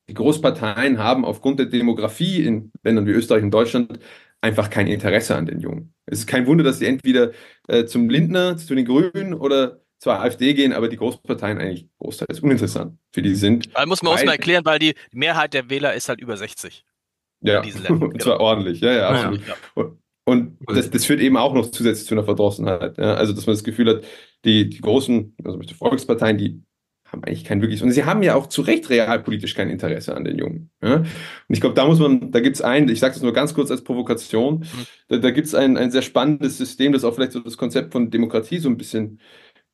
die Großparteien haben aufgrund der Demografie in Ländern wie Österreich und Deutschland einfach kein Interesse an den Jungen. Es ist kein Wunder, dass sie entweder äh, zum Lindner, zu den Grünen oder zur AfD gehen, aber die Großparteien eigentlich großteils uninteressant für die sind. Da muss man auch mal erklären, weil die Mehrheit der Wähler ist halt über 60. Ja, [laughs] und zwar ordentlich, ja, ja, absolut. Ja. Und, und das, das führt eben auch noch zusätzlich zu einer Verdrossenheit. Ja? Also, dass man das Gefühl hat, die, die großen, also die Volksparteien, die haben eigentlich kein wirkliches, und sie haben ja auch zu Recht realpolitisch kein Interesse an den Jungen. Ja? Und ich glaube, da muss man, da gibt es ein, ich sage das nur ganz kurz als Provokation, mhm. da, da gibt es ein, ein sehr spannendes System, das auch vielleicht so das Konzept von Demokratie so ein bisschen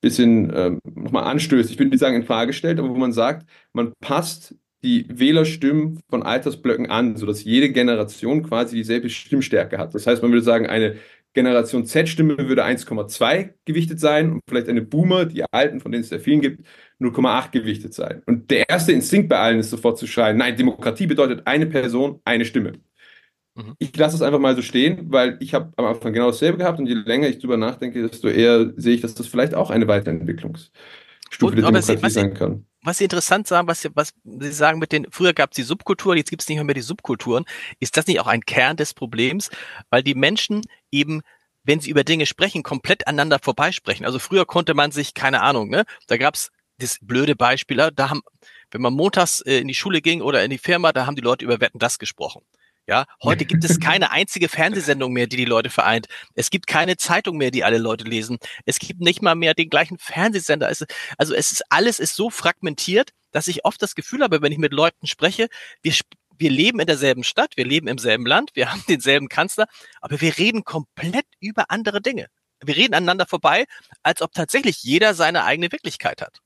bisschen ähm, nochmal anstößt. Ich würde nicht sagen in Frage stellt, aber wo man sagt, man passt die Wählerstimmen von Altersblöcken an, sodass jede Generation quasi dieselbe Stimmstärke hat. Das heißt, man würde sagen, eine Generation Z-Stimme würde 1,2 gewichtet sein und vielleicht eine Boomer, die alten, von denen es sehr vielen gibt, 0,8 gewichtet sein. Und der erste Instinkt bei allen ist sofort zu schreien, nein, Demokratie bedeutet eine Person, eine Stimme. Mhm. Ich lasse es einfach mal so stehen, weil ich habe am Anfang genau dasselbe gehabt und je länger ich drüber nachdenke, desto eher sehe ich, dass das vielleicht auch eine Weiterentwicklungsstufe und, der Demokratie Sie, sein kann was Sie interessant sagen, was, Sie, was Sie sagen mit den, früher gab es die Subkultur, jetzt gibt es nicht mehr, mehr die Subkulturen. Ist das nicht auch ein Kern des Problems? Weil die Menschen eben wenn sie über Dinge sprechen, komplett aneinander vorbeisprechen. Also früher konnte man sich, keine Ahnung, ne, da gab's das blöde Beispiel, da haben, wenn man montags äh, in die Schule ging oder in die Firma, da haben die Leute über Wetten das gesprochen. Ja, heute gibt es keine einzige Fernsehsendung mehr, die die Leute vereint. Es gibt keine Zeitung mehr, die alle Leute lesen. Es gibt nicht mal mehr den gleichen Fernsehsender. Also es ist alles ist so fragmentiert, dass ich oft das Gefühl habe, wenn ich mit Leuten spreche, wir, wir leben in derselben Stadt, wir leben im selben Land, wir [laughs] haben denselben Kanzler, aber wir reden komplett über andere Dinge. Wir reden aneinander vorbei, als ob tatsächlich jeder seine eigene Wirklichkeit hat.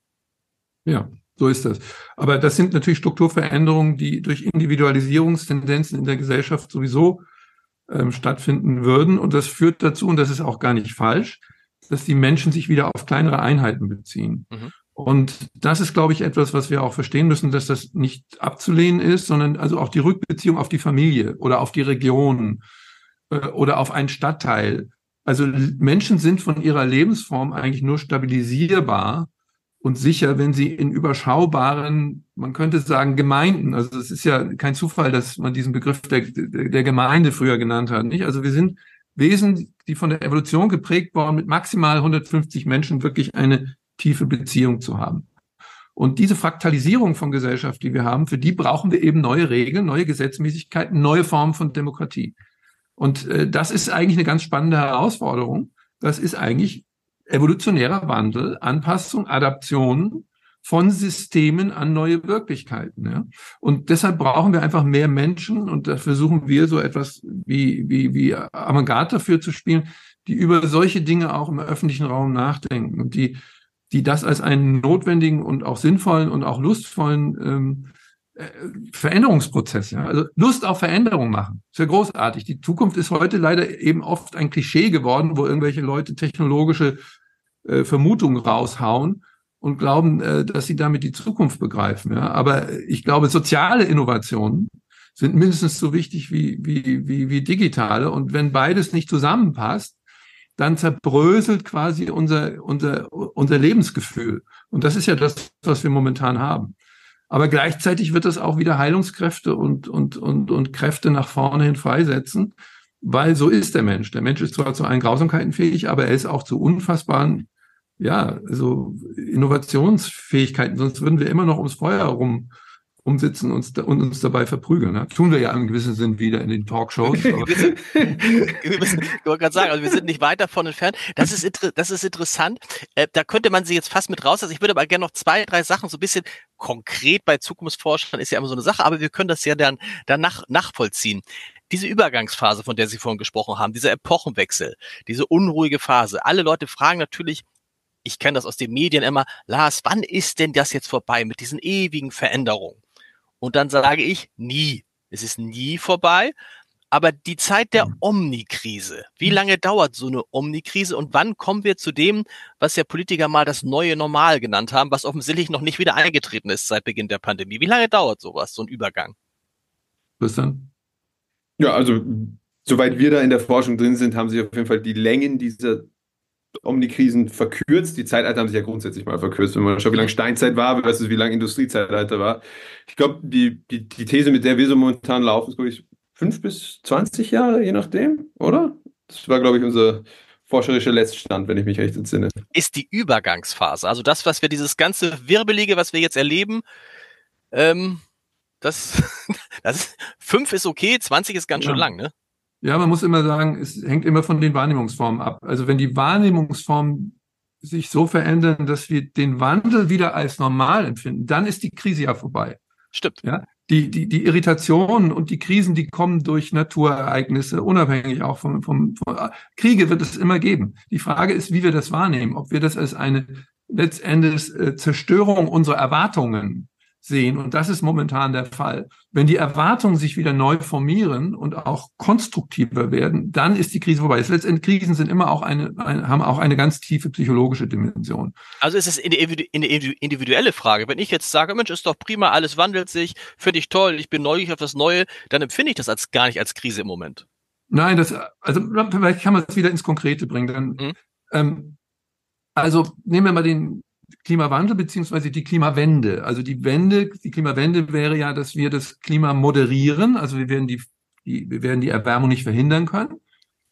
Ja, so ist das. Aber das sind natürlich Strukturveränderungen, die durch Individualisierungstendenzen in der Gesellschaft sowieso ähm, stattfinden würden. Und das führt dazu, und das ist auch gar nicht falsch, dass die Menschen sich wieder auf kleinere Einheiten beziehen. Mhm. Und das ist, glaube ich, etwas, was wir auch verstehen müssen, dass das nicht abzulehnen ist, sondern also auch die Rückbeziehung auf die Familie oder auf die Region äh, oder auf einen Stadtteil. Also Menschen sind von ihrer Lebensform eigentlich nur stabilisierbar und sicher, wenn sie in überschaubaren, man könnte sagen, Gemeinden, also es ist ja kein Zufall, dass man diesen Begriff der, der Gemeinde früher genannt hat, nicht? Also wir sind Wesen, die von der Evolution geprägt worden, mit maximal 150 Menschen wirklich eine tiefe Beziehung zu haben. Und diese Fraktalisierung von Gesellschaft, die wir haben, für die brauchen wir eben neue Regeln, neue Gesetzmäßigkeiten, neue Formen von Demokratie. Und äh, das ist eigentlich eine ganz spannende Herausforderung. Das ist eigentlich evolutionärer Wandel, Anpassung, Adaption von Systemen an neue Wirklichkeiten. Ja? Und deshalb brauchen wir einfach mehr Menschen und da versuchen wir so etwas wie, wie, wie Avantgarde dafür zu spielen, die über solche Dinge auch im öffentlichen Raum nachdenken und die die das als einen notwendigen und auch sinnvollen und auch lustvollen ähm, Veränderungsprozess, ja. Also Lust auf Veränderung machen. Ist ja großartig. Die Zukunft ist heute leider eben oft ein Klischee geworden, wo irgendwelche Leute technologische äh, Vermutungen raushauen und glauben, äh, dass sie damit die Zukunft begreifen. Ja. Aber ich glaube, soziale Innovationen sind mindestens so wichtig wie, wie, wie, wie digitale. Und wenn beides nicht zusammenpasst, dann zerbröselt quasi unser, unser, unser Lebensgefühl. Und das ist ja das, was wir momentan haben. Aber gleichzeitig wird das auch wieder Heilungskräfte und, und, und, und Kräfte nach vorne hin freisetzen, weil so ist der Mensch. Der Mensch ist zwar zu allen Grausamkeiten fähig, aber er ist auch zu unfassbaren, ja, so Innovationsfähigkeiten. Sonst würden wir immer noch ums Feuer herum umsitzen uns da, und uns dabei verprügeln. Ne? Tun wir ja im gewissen Sinn wieder in den Talkshows. [laughs] [laughs] wir, müssen, ich wollte gerade sagen, also wir sind nicht weit davon entfernt. Das ist, das ist interessant. Äh, da könnte man sie jetzt fast mit raus. Also ich würde aber gerne noch zwei, drei Sachen so ein bisschen konkret bei Zukunftsforschern ist ja immer so eine Sache, aber wir können das ja dann danach nachvollziehen. Diese Übergangsphase, von der Sie vorhin gesprochen haben, dieser Epochenwechsel, diese unruhige Phase. Alle Leute fragen natürlich, ich kenne das aus den Medien immer, Lars, wann ist denn das jetzt vorbei mit diesen ewigen Veränderungen? Und dann sage ich nie. Es ist nie vorbei. Aber die Zeit der mhm. Omnikrise, wie lange dauert so eine Omnikrise und wann kommen wir zu dem, was ja Politiker mal das neue Normal genannt haben, was offensichtlich noch nicht wieder eingetreten ist seit Beginn der Pandemie? Wie lange dauert sowas, so ein Übergang? Christian? Ja, also soweit wir da in der Forschung drin sind, haben sich auf jeden Fall die Längen dieser Omnikrisen verkürzt. Die Zeitalter haben sich ja grundsätzlich mal verkürzt. Wenn man schaut, wie lange Steinzeit war versus wie lange Industriezeitalter war. Ich glaube, die, die, die These, mit der wir so momentan laufen, ist, glaube ich, fünf bis zwanzig Jahre, je nachdem, oder? Das war, glaube ich, unser forscherischer Letztstand, wenn ich mich recht entsinne. Ist die Übergangsphase, also das, was wir, dieses ganze Wirbelige, was wir jetzt erleben, ähm, das, [laughs] das ist, fünf ist okay, 20 ist ganz ja. schön lang, ne? Ja, man muss immer sagen, es hängt immer von den Wahrnehmungsformen ab. Also wenn die Wahrnehmungsformen sich so verändern, dass wir den Wandel wieder als normal empfinden, dann ist die Krise ja vorbei. Stimmt. Ja, die, die, die Irritationen und die Krisen, die kommen durch Naturereignisse, unabhängig auch vom, vom, vom Kriege wird es immer geben. Die Frage ist, wie wir das wahrnehmen, ob wir das als eine letztendlich äh, Zerstörung unserer Erwartungen sehen. Und das ist momentan der Fall. Wenn die Erwartungen sich wieder neu formieren und auch konstruktiver werden, dann ist die Krise vorbei. Letztendlich Krisen sind immer auch eine, eine haben auch eine ganz tiefe psychologische Dimension. Also ist es eine individuelle Frage. Wenn ich jetzt sage, Mensch, ist doch prima, alles wandelt sich, finde ich toll, ich bin neugierig auf das Neue, dann empfinde ich das als gar nicht als Krise im Moment. Nein, das, also vielleicht kann man es wieder ins Konkrete bringen. Dann, mhm. ähm, also nehmen wir mal den Klimawandel beziehungsweise die Klimawende. Also die Wende, die Klimawende wäre ja, dass wir das Klima moderieren. Also wir werden die, die, wir werden die Erwärmung nicht verhindern können.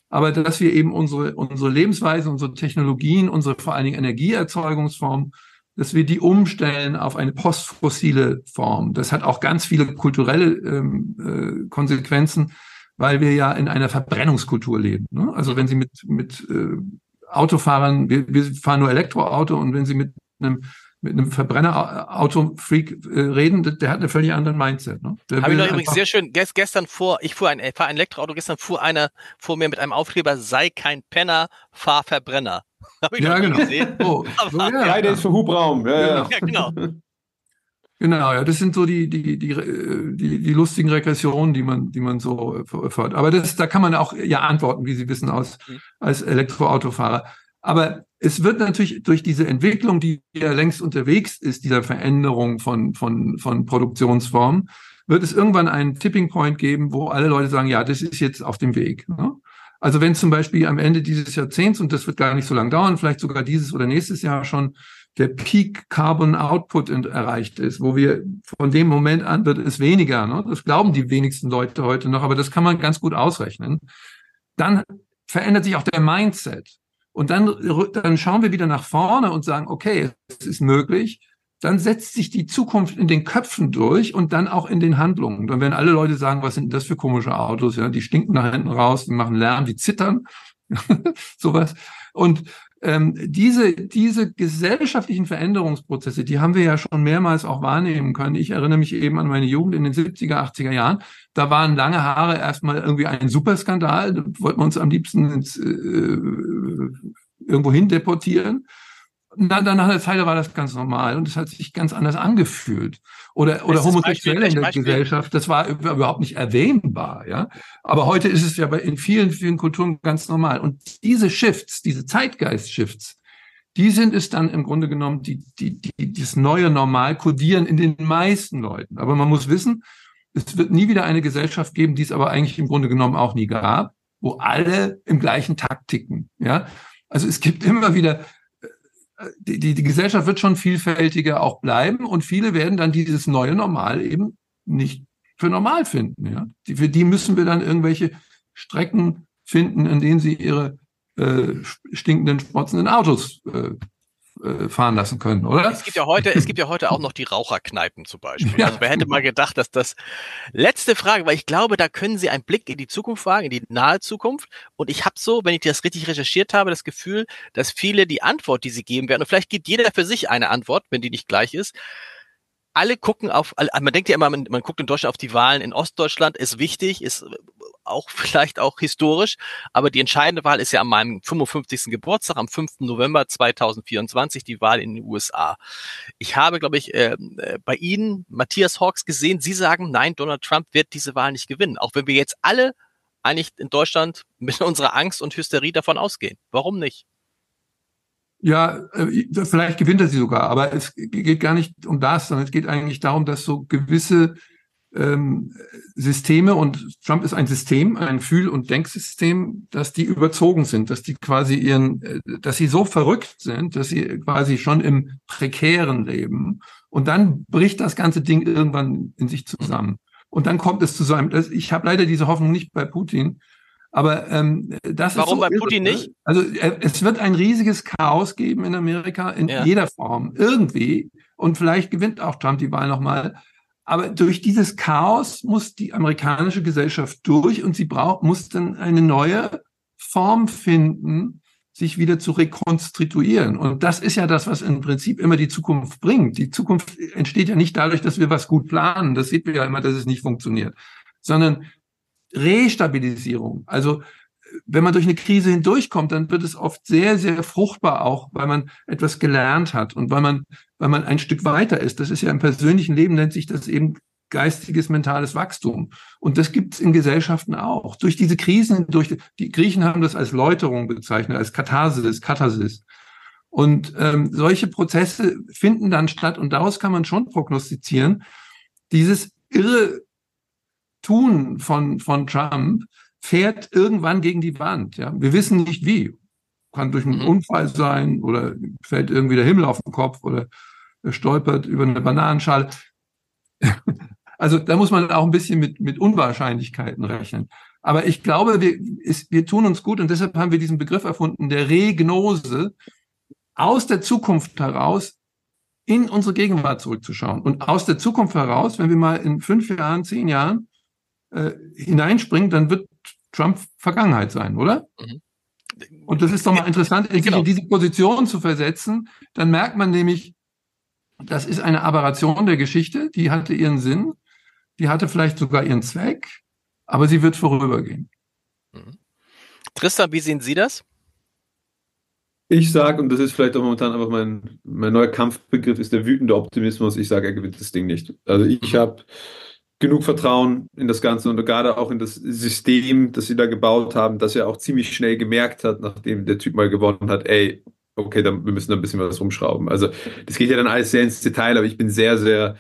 Aber dass wir eben unsere, unsere Lebensweise, unsere Technologien, unsere vor allen Dingen Energieerzeugungsform, dass wir die umstellen auf eine postfossile Form. Das hat auch ganz viele kulturelle ähm, äh, Konsequenzen, weil wir ja in einer Verbrennungskultur leben. Ne? Also wenn Sie mit, mit äh, Autofahrern, wir, wir fahren nur Elektroauto und wenn Sie mit einem mit einem Verbrennerauto-Freak äh, reden, der, der hat eine völlig andere Mindset. Ne? Habe ich noch übrigens sehr schön, gestern vor, ich fuhr ein, fahr ein Elektroauto, gestern fuhr einer vor mir mit einem Aufkleber, sei kein Penner, fahr Verbrenner. [laughs] Hab ich ja, genau. Gesehen. Oh, so, ja, ja, der ist für Hubraum. Ja, ja. ja genau. [laughs] Genau, ja, das sind so die, die, die, die, die lustigen Regressionen, die man, die man so fördert. Aber das, da kann man auch ja antworten, wie Sie wissen, aus, mhm. als Elektroautofahrer. Aber es wird natürlich durch diese Entwicklung, die ja längst unterwegs ist, dieser Veränderung von, von, von Produktionsformen, wird es irgendwann einen Tipping Point geben, wo alle Leute sagen, ja, das ist jetzt auf dem Weg. Ne? Also wenn zum Beispiel am Ende dieses Jahrzehnts, und das wird gar nicht so lange dauern, vielleicht sogar dieses oder nächstes Jahr schon der Peak Carbon Output erreicht ist, wo wir von dem Moment an wird es weniger. Ne? Das glauben die wenigsten Leute heute noch, aber das kann man ganz gut ausrechnen. Dann verändert sich auch der Mindset. Und dann, dann schauen wir wieder nach vorne und sagen, okay, es ist möglich. Dann setzt sich die Zukunft in den Köpfen durch und dann auch in den Handlungen. Dann werden alle Leute sagen, was sind das für komische Autos? Ja, die stinken nach hinten raus, die machen Lärm, die zittern, [laughs] sowas. Und ähm, diese, diese gesellschaftlichen Veränderungsprozesse, die haben wir ja schon mehrmals auch wahrnehmen können. Ich erinnere mich eben an meine Jugend in den 70er, 80er Jahren. Da waren lange Haare erstmal irgendwie ein Superskandal. Da wollten wir uns am liebsten ins, äh, irgendwo hin deportieren. Dann, dann nach einer Zeit war das ganz normal und es hat sich ganz anders angefühlt. Oder, oder Homosexuelle in der Beispiel. Gesellschaft, das war überhaupt nicht erwähnbar, ja. Aber heute ist es ja bei, in vielen, vielen Kulturen ganz normal. Und diese Shifts, diese Zeitgeist-Shifts, die sind es dann im Grunde genommen, die, die, die, das neue Normal kodieren in den meisten Leuten. Aber man muss wissen, es wird nie wieder eine Gesellschaft geben, die es aber eigentlich im Grunde genommen auch nie gab, wo alle im gleichen Takt ticken, ja. Also es gibt immer wieder die, die, Gesellschaft wird schon vielfältiger auch bleiben und viele werden dann dieses neue Normal eben nicht für normal finden. Ja? Die, für die müssen wir dann irgendwelche Strecken finden, in denen sie ihre äh, stinkenden, sprotzenden Autos äh, fahren lassen können, oder? Es gibt ja heute, es gibt ja heute auch noch die Raucherkneipen zum Beispiel. Ja. Also wer hätte mal gedacht, dass das letzte Frage, weil ich glaube, da können Sie einen Blick in die Zukunft wagen, in die nahe Zukunft. Und ich habe so, wenn ich das richtig recherchiert habe, das Gefühl, dass viele die Antwort, die sie geben werden, und vielleicht gibt jeder für sich eine Antwort, wenn die nicht gleich ist, alle gucken auf, man denkt ja immer, man, man, guckt in Deutschland auf die Wahlen in Ostdeutschland, ist wichtig, ist auch [laughs] vielleicht auch historisch, aber die entscheidende Wahl ist ja an meinem 55. Geburtstag, am 5. November 2024, die Wahl in den USA. Ich habe, glaube ich, äh, bei Ihnen, Matthias Hawks, gesehen, Sie sagen, nein, Donald Trump wird diese Wahl nicht gewinnen, auch wenn wir jetzt alle eigentlich in Deutschland [laughs] mit unserer Angst und Hysterie davon ausgehen. Warum nicht? Ja, äh, vielleicht gewinnt er sie sogar, aber es geht gar nicht um das, sondern es geht eigentlich darum, dass so gewisse ähm, Systeme und Trump ist ein System, ein Fühl- und Denksystem, dass die überzogen sind, dass die quasi ihren, äh, dass sie so verrückt sind, dass sie quasi schon im prekären leben und dann bricht das ganze Ding irgendwann in sich zusammen. Und dann kommt es zu so einem, ich habe leider diese Hoffnung nicht bei Putin, aber ähm, das Warum ist so bei Putin nicht? Also äh, es wird ein riesiges Chaos geben in Amerika in ja. jeder Form, irgendwie. Und vielleicht gewinnt auch Trump die Wahl nochmal. Aber durch dieses Chaos muss die amerikanische Gesellschaft durch und sie braucht, muss dann eine neue Form finden, sich wieder zu rekonstituieren. Und das ist ja das, was im Prinzip immer die Zukunft bringt. Die Zukunft entsteht ja nicht dadurch, dass wir was gut planen. Das sieht wir ja immer, dass es nicht funktioniert. Sondern Restabilisierung. Also wenn man durch eine Krise hindurchkommt, dann wird es oft sehr, sehr fruchtbar auch, weil man etwas gelernt hat und weil man, weil man ein Stück weiter ist. Das ist ja im persönlichen Leben nennt sich das eben geistiges, mentales Wachstum. Und das gibt es in Gesellschaften auch. Durch diese Krisen, durch die Griechen haben das als Läuterung bezeichnet, als Katharsis, Katharsis. Und ähm, solche Prozesse finden dann statt und daraus kann man schon prognostizieren, dieses irre Tun von, von Trump fährt irgendwann gegen die Wand. Ja? Wir wissen nicht wie. Kann durch einen mhm. Unfall sein oder fällt irgendwie der Himmel auf den Kopf oder stolpert über eine Bananenschale. [laughs] Also da muss man auch ein bisschen mit, mit Unwahrscheinlichkeiten rechnen. Aber ich glaube, wir, ist, wir tun uns gut und deshalb haben wir diesen Begriff erfunden, der Regnose, aus der Zukunft heraus in unsere Gegenwart zurückzuschauen. Und aus der Zukunft heraus, wenn wir mal in fünf Jahren, zehn Jahren äh, hineinspringen, dann wird Trump Vergangenheit sein, oder? Mhm. Und das ist doch mal interessant, sich genau. in diese Position zu versetzen. Dann merkt man nämlich, das ist eine Aberration der Geschichte, die hatte ihren Sinn, die hatte vielleicht sogar ihren Zweck, aber sie wird vorübergehen. Mhm. Tristan, wie sehen Sie das? Ich sage, und das ist vielleicht auch momentan einfach mein, mein neuer Kampfbegriff, ist der wütende Optimismus. Ich sage, er gewinnt das Ding nicht. Also ich mhm. habe genug Vertrauen in das Ganze und gerade auch in das System, das sie da gebaut haben, dass er auch ziemlich schnell gemerkt hat, nachdem der Typ mal gewonnen hat, ey, okay, dann, wir müssen da ein bisschen was rumschrauben. Also das geht ja dann alles sehr ins Detail, aber ich bin sehr, sehr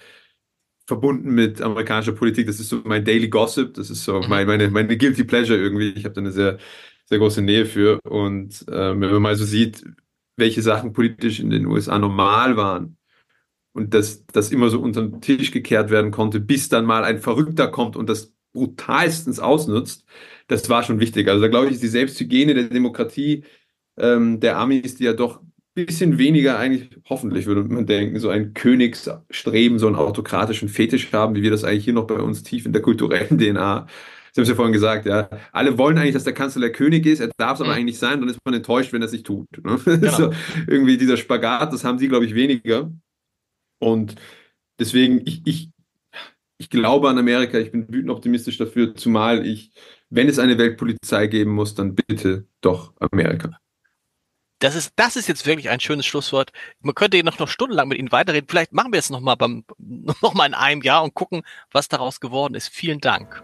verbunden mit amerikanischer Politik. Das ist so mein Daily Gossip, das ist so mhm. mein, meine, meine Guilty Pleasure irgendwie. Ich habe da eine sehr, sehr große Nähe für. Und äh, wenn man mal so sieht, welche Sachen politisch in den USA normal waren, und dass das immer so unter den Tisch gekehrt werden konnte, bis dann mal ein Verrückter kommt und das brutalstens ausnutzt, das war schon wichtig. Also da glaube ich, ist die Selbsthygiene der Demokratie ähm, der Amis, die ja doch ein bisschen weniger eigentlich, hoffentlich würde man denken, so ein Königsstreben, so einen autokratischen Fetisch haben, wie wir das eigentlich hier noch bei uns tief in der kulturellen [laughs] DNA Sie haben es ja vorhin gesagt, ja. Alle wollen eigentlich, dass der Kanzler der König ist, er darf es aber mhm. eigentlich sein, dann ist man enttäuscht, wenn er es nicht tut. Ne? [laughs] Genau. so, irgendwie dieser Spagat, das haben sie, glaube ich, weniger. Und deswegen, ich, ich, ich glaube an Amerika, ich bin wütend optimistisch dafür, zumal ich, wenn es eine Weltpolizei geben muss, dann bitte doch Amerika. Das ist, das ist jetzt wirklich ein schönes Schlusswort. Man könnte noch, noch stundenlang mit Ihnen weiterreden. Vielleicht machen wir es nochmal noch [laughs] in einem Jahr und gucken, was daraus geworden ist. Vielen Dank.